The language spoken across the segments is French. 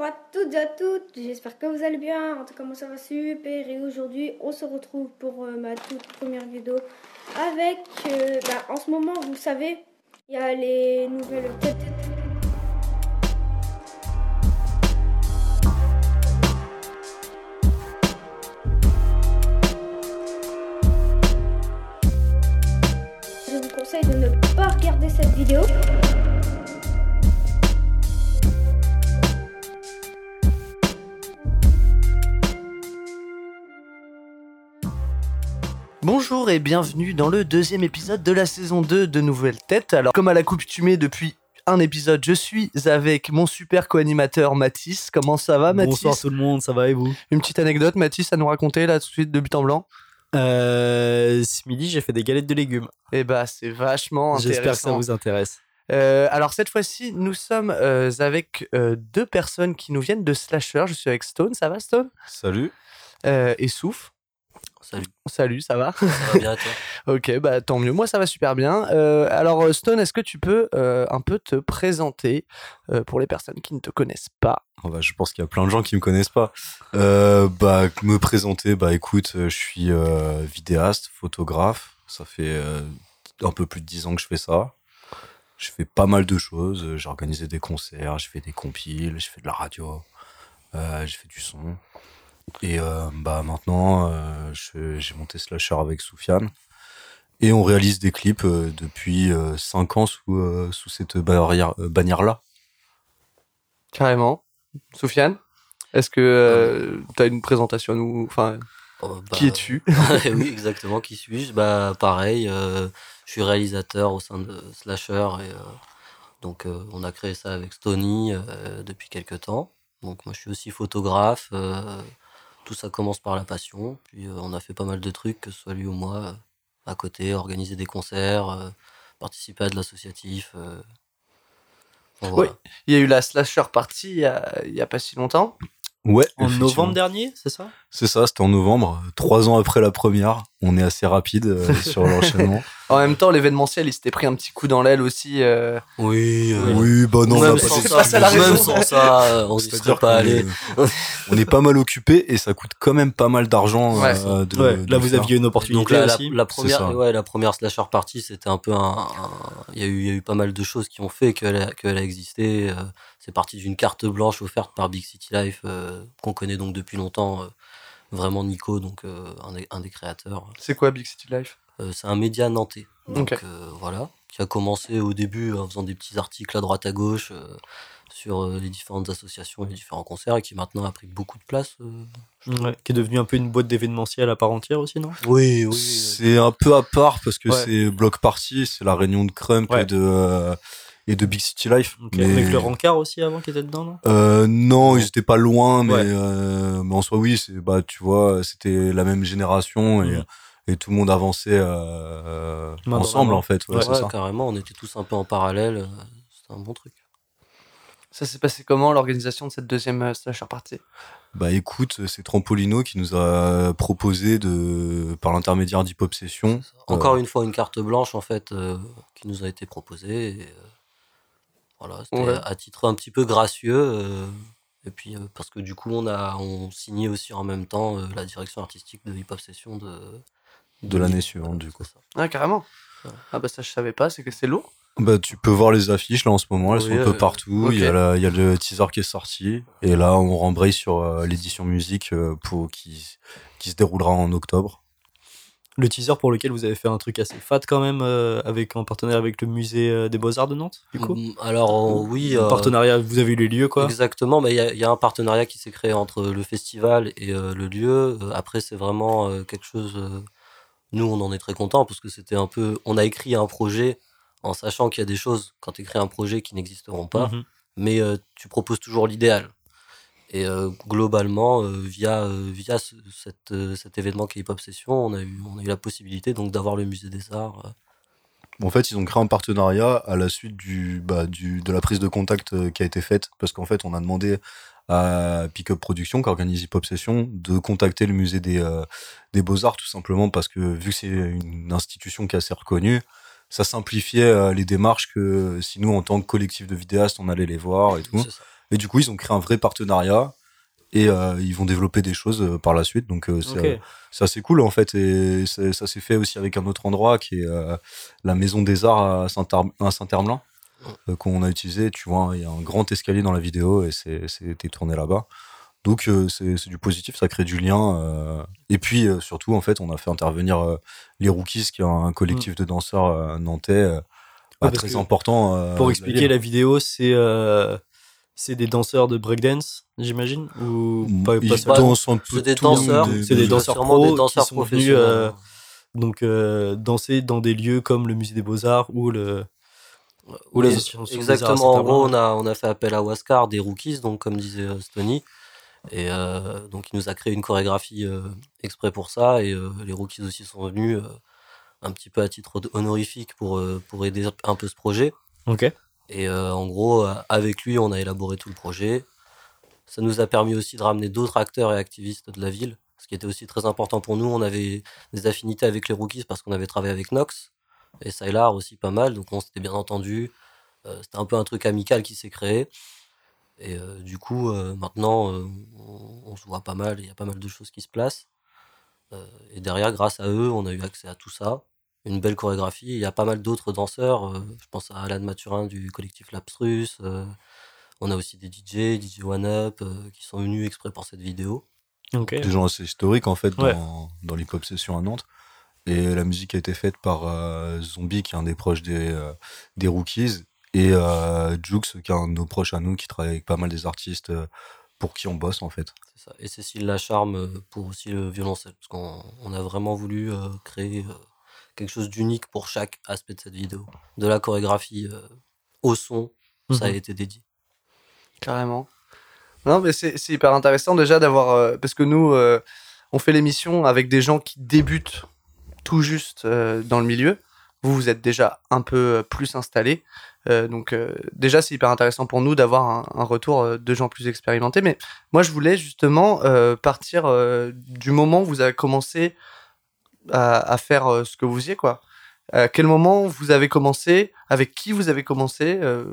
Bonjour à toutes et à toutes, j'espère que vous allez bien. En tout cas, moi ça va super. Et aujourd'hui, on se retrouve pour euh, ma toute première vidéo avec. euh, bah, en ce moment, vous savez, il y a les nouvelles. Je vous conseille de ne pas regarder cette vidéo. Bonjour et bienvenue dans le deuxième épisode de la saison 2 de Nouvelles Têtes. Alors, comme à l'accoutumée depuis un épisode, je suis avec mon super co-animateur Mathis. Comment ça va, Mathis? Bonsoir tout le monde, ça va et vous? Une petite anecdote, Mathis, à nous raconter là tout de suite de but en blanc? Euh, Ce midi, j'ai fait des galettes de légumes. Eh bah, c'est vachement intéressant. J'espère que ça vous intéresse. Euh, alors cette fois-ci, nous sommes euh, avec euh, deux personnes qui nous viennent de Slasher. Je suis avec Stone, ça va Stone? Salut. Et Souf. Salut. Salut, ça va? Ça va bien et toi? Ok, bah tant mieux. Moi, ça va super bien. Euh, alors, euh, Stone, est-ce que tu peux euh, un peu te présenter euh, pour les personnes qui ne te connaissent pas? Ah bah, je pense qu'il y a plein de gens qui me connaissent pas. Euh, bah, me présenter, bah écoute, je suis euh, vidéaste, photographe. Ça fait euh, un peu plus de 10 ans que je fais ça. Je fais pas mal de choses. J'ai organisé des concerts, je fais des compiles, je fais de la radio, euh, je fais du son. Et euh, bah maintenant, euh, j'ai monté Slasher avec Soufiane. Et on réalise des clips euh, depuis 5 ans sous, euh, sous cette euh, bannière-là. Carrément. Soufiane Est-ce que tu as une présentation à nous Enfin, Oh, bah, qui es-tu Oui, exactement, qui suis-je? Bah pareil, euh, je suis réalisateur au sein de Slasher et euh, donc euh, on a créé ça avec Stony euh, depuis quelques temps. Donc moi je suis aussi photographe, euh, tout ça commence par la passion, puis euh, on a fait pas mal de trucs, que ce soit lui ou moi, euh, à côté, organiser des concerts, euh, participer à de l'associatif. voilà. Il y a eu la Slasher Party il y a, il y a pas si longtemps. Ouais, En novembre dernier, c'est ça? C'est ça, c'était en novembre, trois ans après la première. On est assez rapide euh, sur l'enchaînement. En même temps, l'événementiel, il s'était pris un petit coup dans l'aile aussi. euh, Oui, euh, Oui, bah non, on même va sans pas- c'est pas ça la même sans ça, euh, on n'y serait pas allé. on est pas mal occupé et ça coûte quand même pas mal d'argent. Ouais. euh, de- Ouais, de là vous faire. aviez une opportunité Donc la, la, aussi. la première, ouais, la première slasher party, c'était un peu un, il y a eu, il y a eu pas mal de choses qui ont fait qu'elle a, qu'elle a existé. C'est parti d'une carte blanche offerte par Big City Life euh, qu'on connaît donc depuis longtemps. euh, vraiment Nico, donc euh, un, des, un des créateurs. C'est quoi Big City Life? Euh, c'est un média nantais. Donc euh, voilà, qui a commencé au début en faisant des petits articles à droite à gauche euh, sur euh, les différentes associations et les différents concerts et qui maintenant a pris beaucoup de place. euh. Ouais, qui est devenu un peu une boîte d'événementiel à part entière aussi, non? Oui, oui. C'est un peu à part parce que Ouais. c'est Block Party, c'est la réunion de Crump Ouais. et de euh, et de Big City Life. Ok. Mais- Avec le rencard aussi avant qui était dedans, non? Euh, non, ils étaient pas loin, mais, Ouais. euh, mais en soi, oui, c'est, bah, tu vois, c'était la même génération et, Mhm. et tout le monde avançait euh, ensemble, en fait. Ouais, Ouais. c'est Ouais, ça. carrément, on était tous un peu en parallèle. C'était un bon truc. Ça s'est passé comment l'organisation de cette deuxième euh, Slasher Party? Bah, écoute, c'est Trampolino qui nous a proposé de, par l'intermédiaire d'Hip Hop Session. Encore euh, une fois, une carte blanche en fait euh, qui nous a été proposée. et, euh, voilà, c'était Ouais. à titre un petit peu gracieux. euh, et puis euh, parce que du coup, on a on signait aussi en même temps euh, la direction artistique de Hip Hop Session de De l'année suivante, du coup. ça. Ah, carrément. Ouais. Ah, bah ça, je savais pas, c'est que c'est lourd. Bah, tu peux voir les affiches là en ce moment, elles Oui, sont un peu partout. Il, y a la- il y a le teaser qui est sorti. Et là, on rembraye sur euh, l'édition musique euh, pour, qui, qui se déroulera en octobre. Le teaser pour lequel vous avez fait un truc assez fat quand même, euh, avec, en partenariat avec le musée euh, des Beaux-Arts de Nantes, du coup Mm, Alors euh, oui, Un euh, Partenariat, vous avez eu les lieux quoi Exactement, mais il y a, il y a un partenariat qui s'est créé entre le festival et le lieu. Après, c'est vraiment quelque chose. nous, on en est très contents parce que c'était un peu. On a écrit un projet en sachant qu'il y a des choses quand tu écris un projet qui n'existeront pas, Mhm. mais tu proposes toujours l'idéal. Et euh, globalement, euh, via, euh, via ce- cette, cet événement qui est Hip Hop Session, on a eu, on a eu la possibilité donc d'avoir le musée des arts. En fait, ils ont créé un partenariat à la suite du, bah, du, de la prise de contact qui a été faite, parce qu'en fait, on a demandé à Pickup Production, qui organise Hip Hop Session, de contacter le musée des, des Beaux-Arts, tout simplement parce que vu que c'est une institution qui est assez reconnue, ça simplifiait les démarches que si nous, en tant que collectif de vidéastes, on allait les voir et tout. c'est ça. Et du coup, ils ont créé un vrai partenariat et euh, ils vont développer des choses euh, par la suite. Donc, euh, c'est Ok. c'est assez cool en fait. Et ça s'est fait aussi avec un autre endroit qui est la Maison des Arts à Saint-Hermelin euh, qu'on a utilisé. Tu vois, il y a un grand escalier dans la vidéo et c'était tourné là-bas. Donc c'est du positif, ça crée du lien. Et puis surtout, en fait, on a fait intervenir les Rookies, qui est un collectif de danseurs nantais euh, bah, très important. Pour expliquer, la vidéo, c'est c'est des danseurs de breakdance, j'imagine Ou pas, Ils pas seulement dansent un peu C'est des danseurs, des- c'est des danseurs sûrement pros des danseurs qui sont venus, professionnels. euh, Donc, euh, danser dans des lieux comme le musée des Beaux-Arts ou le. Ou les exactement. En gros, on a, on a fait appel à Wascar, des rookies, donc comme disait euh, Stony. Et euh, donc, il nous a créé une chorégraphie euh, exprès pour ça. Et euh, les rookies aussi sont venus euh, un petit peu à titre honorifique pour, euh, pour aider un peu ce projet. Ok. Et euh, en gros, euh, avec lui, on a élaboré tout le projet. Ça nous a permis aussi de ramener d'autres acteurs et activistes de la ville, ce qui était aussi très important pour nous. On avait des affinités avec les rookies parce qu'on avait travaillé avec Nox et Sylar aussi pas mal, donc on s'était bien entendu. Euh, C'était un peu un truc amical qui s'est créé. Et du coup, maintenant, on, on se voit pas mal, il y a pas mal de choses qui se placent. Et derrière, grâce à eux, on a eu accès à tout ça. Une belle chorégraphie. Il y a pas mal d'autres danseurs. euh, je pense à Alan Mathurin du collectif Lapstrus. euh, on a aussi des DJ, DJ One Up, euh, qui sont venus exprès pour cette vidéo. Des gens assez historiques en fait Ouais. dans, dans l'hip-hop session à Nantes. Et la musique a été faite par euh, Zombie, qui est un des proches des, euh, des Rookies, et euh, Jux, qui est un de nos proches à nous, qui travaille avec pas mal des artistes pour qui on bosse en fait. C'est ça. Et Cécile Lacharme pour aussi le violoncelle. Parce qu'on on a vraiment voulu euh, créer euh, quelque chose d'unique pour chaque aspect de cette vidéo. De la chorégraphie euh, au son, ça a Mhm. été dédié. Carrément. Non, mais c'est hyper intéressant déjà d'avoir. euh, parce que nous, euh, on fait l'émission avec des gens qui débutent tout juste euh, dans le milieu. Vous, vous êtes déjà un peu plus installés. Euh, donc, euh, déjà, c'est hyper intéressant pour nous d'avoir un, un retour de gens plus expérimentés. Mais moi, je voulais justement euh, partir euh, du moment où vous avez commencé à, à faire euh, ce que vous faisiez, quoi. À quel moment vous avez commencé Avec qui vous avez commencé euh,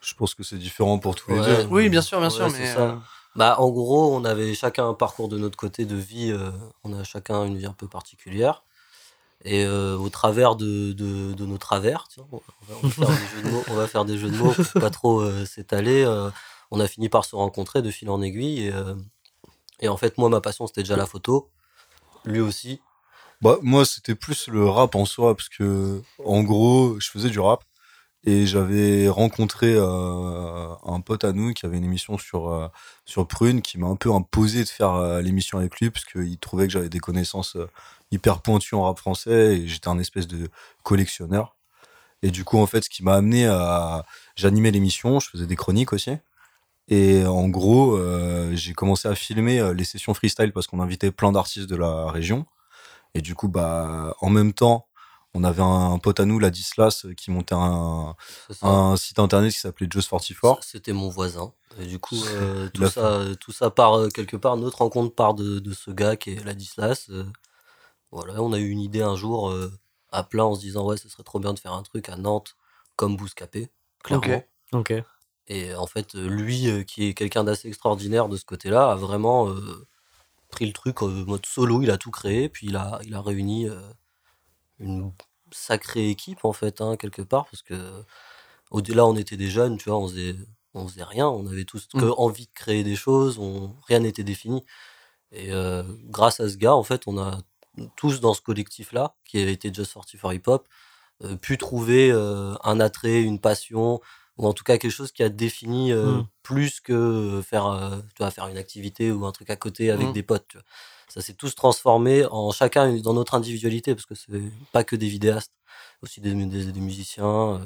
Je pense que c'est différent pour tous les Ouais. deux. Oui, bien sûr, bien Ouais, sûr. c'est Mais, ça. euh, Bah, en gros, on avait chacun un parcours de notre côté de vie. euh, on a chacun une vie un peu particulière. Et euh, au travers de, de, de nos travers, tiens, on, va, on va faire des jeux de mots, on va faire des jeux de mots pour pas trop euh, s'étaler. euh, on a fini par se rencontrer de fil en aiguille. Et, euh, et en fait, moi, ma passion, c'était déjà la photo. Lui aussi. Bah, moi, c'était plus le rap en soi, parce que, en gros, je faisais du rap et j'avais rencontré euh, un pote à nous qui avait une émission sur, euh, Prune qui m'a un peu imposé de faire euh, l'émission avec lui, parce qu'il trouvait que j'avais des connaissances hyper pointues en rap français et j'étais un espèce de collectionneur. Et du coup, en fait, ce qui m'a amené à. J'animais l'émission, je faisais des chroniques aussi. Et en gros, j'ai commencé à filmer les sessions freestyle parce qu'on invitait plein d'artistes de la région. Et du coup, bah, en même temps, on avait un pote à nous, la Dislas, qui montait un, site internet qui s'appelait Just 44. Ça, C'était mon voisin. Et du coup, euh, tout, ça, tout ça part euh, quelque part. Notre rencontre part de, de ce gars qui est Ladislas. euh, voilà, on a eu une idée un jour euh, à plat en se disant ouais, ce serait trop bien de faire un truc à Nantes comme Bouscapé, clairement. Et en fait, euh, lui, euh, qui est quelqu'un d'assez extraordinaire de ce côté-là, a vraiment euh, pris le truc en mode solo. Il a tout créé, puis il a, il a réuni euh, une sacrée équipe en fait, hein, quelque part, parce que au-delà, on était des jeunes, tu vois, on faisait, on faisait rien, on avait tous que Mm. envie de créer des choses, on, rien n'était défini. Et euh, grâce à ce gars, en fait, on a tous dans ce collectif-là, qui a été Just 44 Hip Hop, euh, pu trouver euh, un attrait, une passion, ou en tout cas quelque chose qui a défini euh, Mm. plus que faire, euh, tu vois, faire une activité ou un truc à côté avec Mm. des potes. Tu vois. Ça s'est tous transformé en chacun dans notre individualité, parce que c'est pas que des vidéastes, aussi des, des, des musiciens, euh,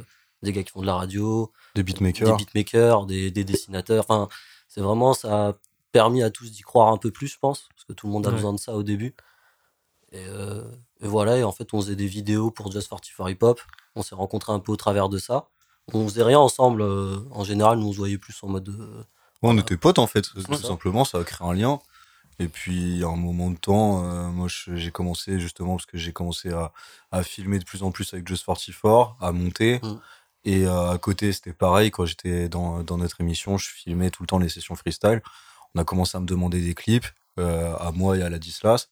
des gars qui font de la radio, Des des beatmakers. beatmakers, des, des dessinateurs. Enfin, c'est vraiment, ça a permis à tous d'y croire un peu plus, je pense, parce que tout le monde a Ouais. besoin de ça au début. Et, euh, et voilà, et en fait, on faisait des vidéos pour Just 44 Hip Hop. On s'est rencontrés un peu au travers de ça. On faisait rien ensemble. euh, en général, nous, on se voyait plus en mode. euh, Ouais, on était potes en fait, tout ça. simplement, ça a créé un lien. Et puis, à un moment de temps, euh, moi, j'ai commencé justement parce que j'ai commencé à, à filmer de plus en plus avec Just 44, à monter. Mm. Et euh, à côté, c'était pareil. Quand j'étais dans, dans notre émission, je filmais tout le temps les sessions freestyle. On a commencé à me demander des clips, euh, à moi et à la Dislas.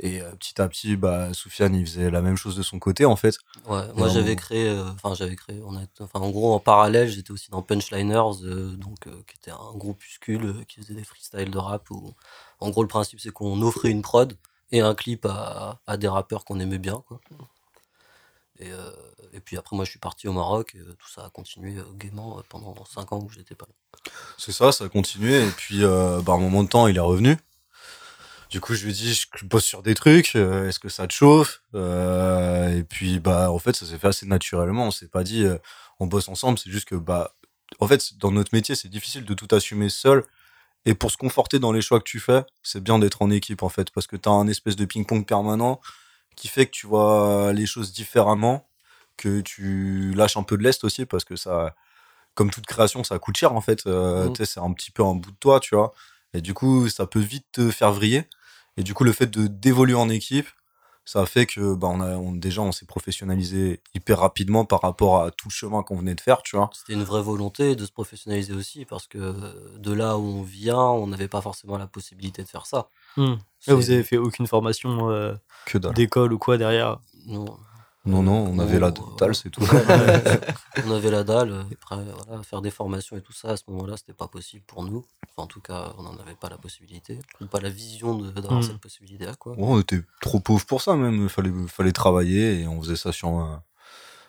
Et euh, petit à petit, bah, Soufiane, il faisait la même chose de son côté, en fait. Ouais, moi j'avais créé, euh, enfin j'avais créé, on a, en gros en parallèle j'étais aussi dans Punchliners, euh, donc qui était un groupuscule qui faisait des freestyles de rap. Où, en gros le principe c'est qu'on offrait une prod et un clip à, à des rappeurs qu'on aimait bien, quoi. Et, et puis après moi je suis parti au Maroc, et, tout ça a continué gaiement pendant 5 ans où j'étais pas là. C'est ça, ça a continué. Et puis, bah, à un moment de temps, il est revenu. Du coup, je lui dit, je bosse sur des trucs, euh, est-ce que ça te chauffe? Euh, Et puis, bah, en fait, ça s'est fait assez naturellement. On s'est pas dit, euh, on bosse ensemble. C'est juste que, bah, en fait, dans notre métier, c'est difficile de tout assumer seul. Et pour se conforter dans les choix que tu fais, c'est bien d'être en équipe, en fait, parce que tu as un espèce de ping-pong permanent qui fait que tu vois les choses différemment, que tu lâches un peu de l'est aussi, parce que ça, comme toute création, ça coûte cher en fait. Tu sais, C'est un petit peu un bout de toi, tu vois. Et du coup, ça peut vite te faire vriller. Et du coup, le fait de d'évoluer en équipe, ça a fait que bah, on a, on- déjà, on s'est professionnalisé hyper rapidement par rapport à tout le chemin qu'on venait de faire, tu vois. C'était une vraie volonté de se professionnaliser aussi parce que de là où on vient, on n'avait pas forcément la possibilité de faire ça. Hmm. Là, vous avez fait aucune formation euh, d'école ou quoi derrière? Non. Non, non, on avait la dalle, c'est tout. on avait la dalle. Après, voilà, faire des formations et tout ça, à ce moment-là, c'était pas possible pour nous. Enfin, en tout cas, on n'en avait pas la possibilité, ou pas la vision de- d'avoir Mm. cette possibilité-là, quoi. Ouais, on était trop pauvres pour ça même. Il fallait, fallait travailler et on faisait ça sur,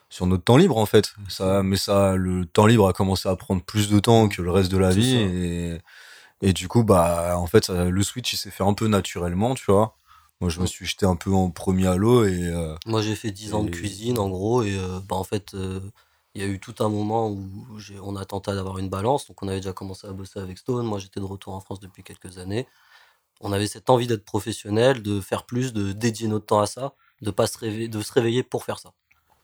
sur notre temps libre en fait. Ça, mais ça, le temps libre a commencé à prendre plus de temps que le reste de la vie et, et du coup bah en fait ça- le switch il s'est fait un peu naturellement, tu vois. Moi je me suis jeté un peu en premier à l'eau et euh, Moi, j'ai fait 10 ans de cuisine, en gros, et euh, bah, en fait, euh, il y a eu tout un moment où on a tenté d'avoir une balance. Donc, on avait déjà commencé à bosser avec Stone. Moi, j'étais de retour en France depuis quelques années. On avait cette envie d'être professionnel, de faire plus, de dédier notre temps à ça, de pas se réveiller, de se réveiller pour faire ça.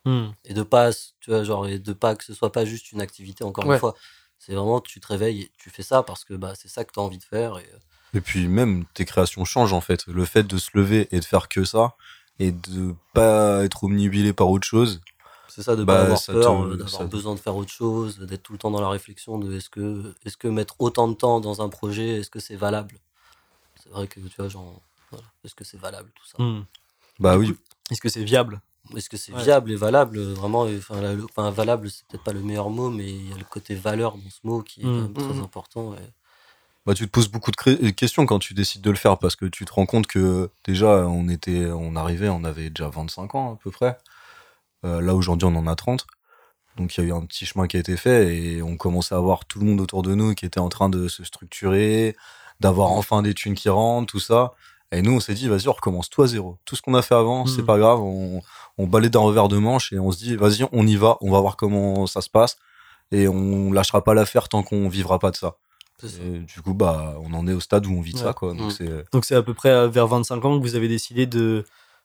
Hmm. Et de pas, tu vois, genre, et de pas que ce soit pas juste une activité, encore Ouais. une fois. C'est vraiment, tu te réveilles et tu fais ça parce que bah, c'est ça que tu as envie de faire. Et, euh, et puis même tes créations changent en fait. Le fait de se lever et de faire que ça et de pas être omnibilé par autre chose. C'est ça, de Bah, pas avoir peur, te- euh, d'avoir ça- besoin de faire autre chose, d'être tout le temps dans la réflexion de est-ce que, est-ce que mettre autant de temps dans un projet, est-ce que c'est valable? C'est vrai que tu vois, genre, voilà, est-ce que c'est valable tout ça? Hmm. Bah Du oui. Est-ce que c'est viable? Est-ce que c'est Ouais. viable et valable euh, Vraiment, enfin, la- le- enfin, valable, c'est peut-être pas le meilleur mot, mais il y a le côté valeur dans ce mot qui est Mm. même très Mm. important. Bah, tu te poses beaucoup de questions quand tu décides de le faire parce que tu te rends compte que déjà on était, on arrivait, on avait déjà 25 ans à peu près. Euh, là aujourd'hui on en a 30. Donc il y a eu un petit chemin qui a été fait et on commençait à voir tout le monde autour de nous qui était en train de se structurer, d'avoir enfin des thunes qui rentrent, tout ça. Et nous on s'est dit vas-y on recommence tout à zéro. Tout ce qu'on a fait avant c'est Mhm. pas grave, on, on balaye d'un revers de manche et on se dit vas-y on y va, on va voir comment ça se passe et on lâchera pas l'affaire tant qu'on vivra pas de ça. Et du coup, bah, on en est au stade où on vit de Ouais. ça, quoi. Donc Mm. c'est Donc c'est à peu près euh, vers 25 ans que vous avez décidé de...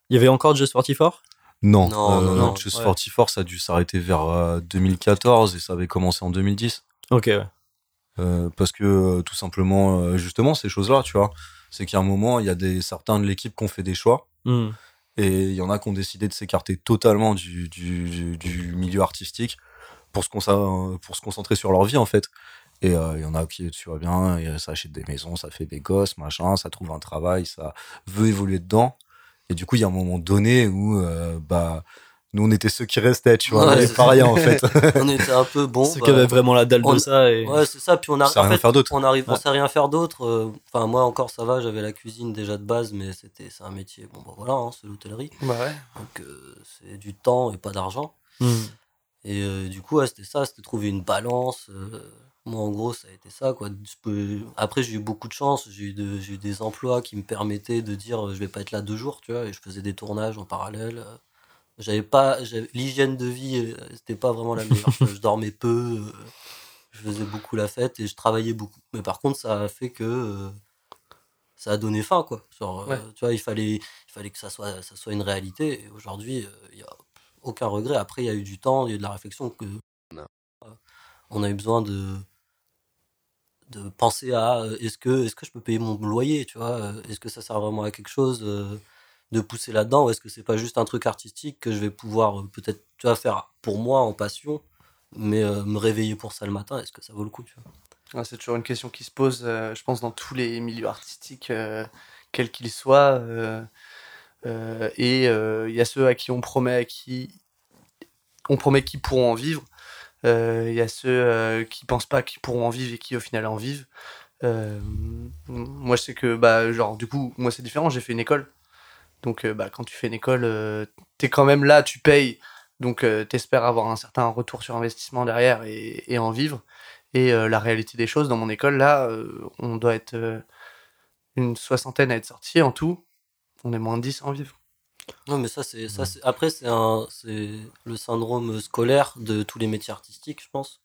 Il y avait encore Just 44 non, Non, euh, non, non, Just ouais. 44, ça a dû s'arrêter vers euh, 2014 et ça avait commencé en 2010. Ok, ouais. Euh, parce que euh, tout simplement, euh, justement, ces choses-là, tu vois, c'est qu'à un moment, il y a des certains de l'équipe qui ont fait des choix Hmm. et il y en a qui ont décidé de s'écarter totalement du, du, du, du milieu artistique pour se, consa- pour se concentrer sur leur vie, en fait. Et euh, il y en a qui, tu vois bien, ça achète des maisons, ça fait des gosses, machin, ça trouve un travail, ça veut évoluer dedans. Et du coup, il y a un moment donné où, euh, bah, nous, on était ceux qui restaient, tu vois, Ouais, on pas rien, en fait. On était un peu bon. Ceux bah, qui avaient vraiment la dalle on- de ça et... Ouais, c'est ça. Puis on On arrive. rien fait, faire d'autre. on arrive, on Ouais. sait rien faire d'autre. euh, Enfin, moi encore, ça va. J'avais la cuisine déjà de base, mais c'était, c'est un métier. Bon, bah voilà, hein, c'est l'hôtellerie. Bah ouais. Donc euh, c'est du temps et pas d'argent. Hmm. Et euh, du coup, ouais, c'était ça, c'était trouver une balance. euh, moi, en gros, ça a été ça. Quoi. Je peux- Après, j'ai eu beaucoup de chance. J'ai eu, de- j'ai eu des emplois qui me permettaient de dire euh, je vais pas être là deux jours, tu vois. Et je faisais des tournages en parallèle. euh. J'avais pas, j'avais- l'hygiène de vie, euh, c'était pas vraiment la meilleure. je dormais peu, je faisais beaucoup la fête et je travaillais beaucoup. Mais par contre, ça a fait que ça a donné fin, quoi. Genre, Ouais. tu vois, il fallait, il fallait que ça soit, ça soit une réalité. Et aujourd'hui, il y a aucun regret. Après, il y a eu du temps, il y a eu de la réflexion que on a eu besoin de de penser à euh, est-ce que est-ce que je peux payer mon loyer, tu vois euh, Est-ce que ça sert vraiment à quelque chose de pousser là-dedans ou est-ce que c'est pas juste un truc artistique que je vais pouvoir euh, peut-être faire pour moi en passion Mais me réveiller pour ça le matin, est-ce que ça vaut le coup tu vois? C'est toujours une question qui se pose, je pense, dans tous les milieux artistiques, quels qu'ils soient. et il y a ceux à qui on promet, à qui on promet qu'ils pourront en vivre. Euh, Il y a ceux euh, qui pensent pas qu'ils pourront en vivre et qui au final en vivent. Euh, moi, je sais que, bah, genre, du coup, moi c'est différent. J'ai fait une école. Donc, euh, bah, quand tu fais une école, euh, t'es quand même là, tu payes. Donc, euh, t'espères avoir un certain retour sur investissement derrière et, en vivre. Et euh, la réalité des choses, dans mon école, là, euh, on doit être euh, une soixantaine à être sortis en tout. On est moins de 10 à en vivre. Non, mais ça, c'est, ça, c'est, après, c'est un, c'est le syndrome scolaire de tous les métiers artistiques, je pense.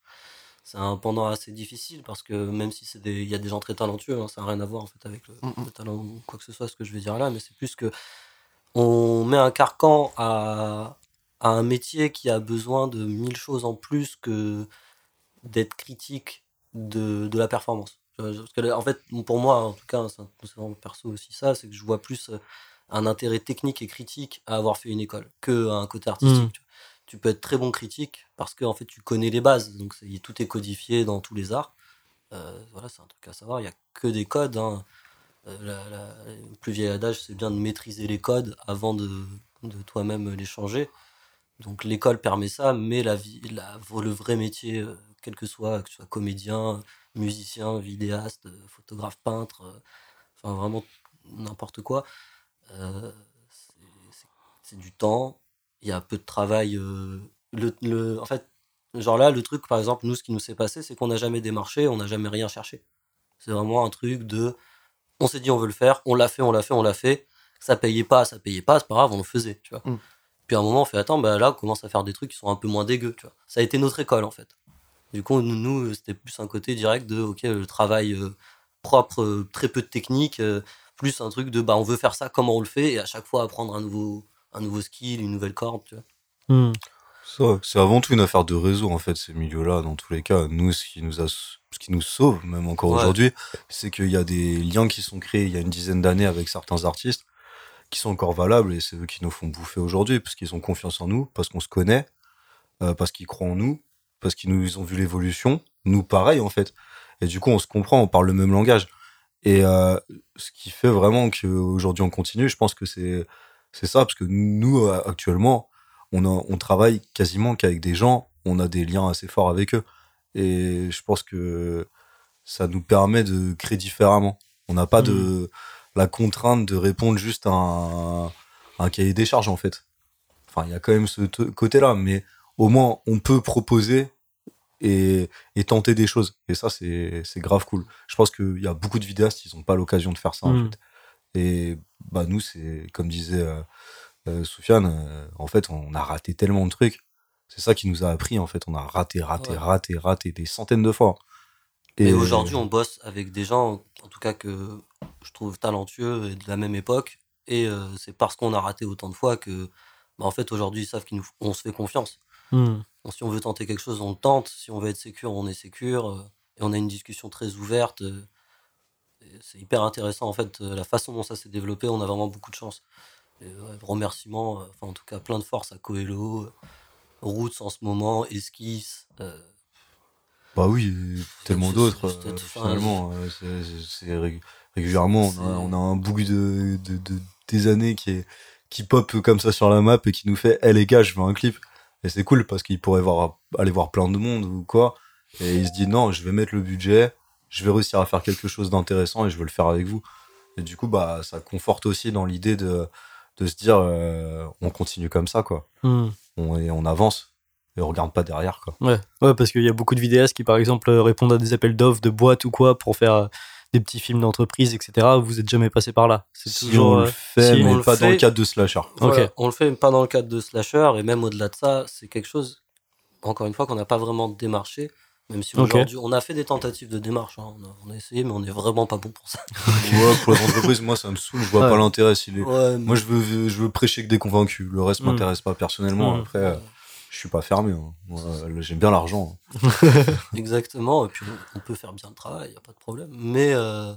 C'est un pendant assez difficile parce que même si c'est des, il y a des gens très talentueux, hein, ça n'a rien à voir en fait avec le, Mm, mm. le talent ou quoi que ce soit, ce que je veux dire là, mais c'est plus que on met un carcan à, à un métier qui a besoin de mille choses en plus que d'être critique de, de la performance. Parce que, en fait, pour moi, en tout cas, c'est un- c'est vraiment perso aussi ça, c'est que je vois plus euh, un intérêt technique et critique à avoir fait une école que un côté artistique. Mm. tu peux être très bon critique parce que en fait, tu connais les bases, donc c'est- tout est codifié dans tous les arts. Euh, voilà, c'est un truc à savoir. Il n'y a que des codes. hein. Euh, la- la- le plus vieil adage, c'est bien de maîtriser les codes avant de, de toi-même les changer. Donc l'école permet ça, mais la vie, la, le vrai métier, euh, quel que soit, que tu sois comédien, musicien, vidéaste, photographe, peintre, euh, enfin vraiment n'importe quoi, euh, c'est- du temps, il y a peu de travail. euh, le, le- en fait, genre là, le truc, par exemple, nous, ce qui nous s'est passé, c'est qu'on n'a jamais démarché, on n'a jamais rien cherché. C'est vraiment un truc de. On s'est dit, on veut le faire, on l'a fait, on l'a fait, on l'a fait. Ça payait pas, ça payait pas, c'est pas grave, on le faisait, tu vois. Mm. Puis à un moment, on fait, attends, bah là, on commence à faire des trucs qui sont un peu moins dégueux, tu vois. Ça a été notre école, en fait. Du coup, nous, c'était plus un côté direct de, ok, le travail euh, propre, euh, très peu de technique, plus un truc de, bah, on veut faire ça, comment on le fait, et à chaque fois apprendre un nouveau, un nouveau skill, une nouvelle corde, tu vois. Ça, C'est avant tout une affaire de réseau, en fait, ces milieux-là, dans tous les cas. Nous, ce qui nous, a, ce qui nous sauve, même encore Ouais. aujourd'hui, c'est qu'il y a des liens qui sont créés il y a une dizaine d'années avec certains artistes qui sont encore valables et c'est eux qui nous font bouffer aujourd'hui parce qu'ils ont confiance en nous, parce qu'on se connaît, euh, parce qu'ils croient en nous, parce qu'ils nous ils ont vu l'évolution. Nous, pareil, en fait. Et du coup, on se comprend, on parle le même langage. Et euh, ce qui fait vraiment qu'aujourd'hui on continue, je pense que c'est c'est ça, parce que nous, euh, actuellement, on, a, on travaille quasiment qu'avec des gens, on a des liens assez forts avec eux. Et je pense que ça nous permet de créer différemment. On n'a pas de la contrainte de répondre juste à un, un cahier des charges, en fait. Enfin, il y a quand même ce côté-là, mais au moins, on peut proposer et, et tenter des choses. Et ça, c'est grave cool. Je pense qu'il y a beaucoup de vidéastes, ils n'ont pas l'occasion de faire ça, en Mm. fait. Et bah, nous, c'est comme disait euh, euh, Soufiane, euh, en fait, on a raté tellement de trucs. C'est ça qui nous a appris, en fait. On a raté, raté, Ouais. raté, raté des centaines de fois. Et aujourd'hui, on bosse avec des gens, en tout cas que je trouve talentueux et de la même époque. Et euh, c'est parce qu'on a raté autant de fois que, bah, en fait, aujourd'hui, ils savent qu'on se fait confiance. Hmm. Si on veut tenter quelque chose, on le tente. Si on veut être sécure, on est sécure. euh, et on a une discussion très ouverte. euh, c'est hyper intéressant, en fait, euh, la façon dont ça s'est développé. On a vraiment beaucoup de chance. Et, ouais, remerciements, enfin, en tout cas, plein de force à Coelho, Roots en ce moment, Esquisse. euh, Bah oui, tellement d'autres. euh, finalement, euh, c'est- rég- régulièrement, on a, C'est- on a un bout de, de, de- des années qui, est, qui pop comme ça sur la map et qui nous fait, hé les gars, je veux un clip. Et c'est cool parce qu'il pourrait voir, aller voir plein de monde ou quoi. Et il se dit, non, je vais mettre le budget, je vais réussir à faire quelque chose d'intéressant et je veux le faire avec vous. Et du coup, bah, ça conforte aussi dans l'idée de, de se dire, euh, on continue comme ça, quoi. Hmm. On, et on avance et on regarde pas derrière, quoi. Ouais, ouais, parce qu'il y a beaucoup de vidéastes qui, par exemple, répondent à des appels d'offres de boîtes ou quoi pour faire des petits films d'entreprise, etc. Vous êtes jamais passé par là. C'est Si toujours. on euh, le fait, si mais on le pas dans le fait- cadre de Slasher. Voilà, Ok. on le fait pas dans le cadre de slasher et même au-delà de ça, c'est quelque chose, encore une fois, qu'on n'a pas vraiment démarché. Même si aujourd'hui, on a fait des tentatives de démarche, hein, on, a, on a essayé, mais on est vraiment pas bon pour ça. Ouais, pour les entreprises, moi, ça me saoule. Je vois Ouais. pas l'intérêt. s'il est- Ouais, Moi, je veux, je veux prêcher que des convaincus. Le reste Mm. m'intéresse pas personnellement. Mm. Après, euh, je suis pas fermé. hein. Moi, J'aime bien l'argent. Exactement, et puis on, peut faire bien le travail, y a pas de problème. Mais, euh,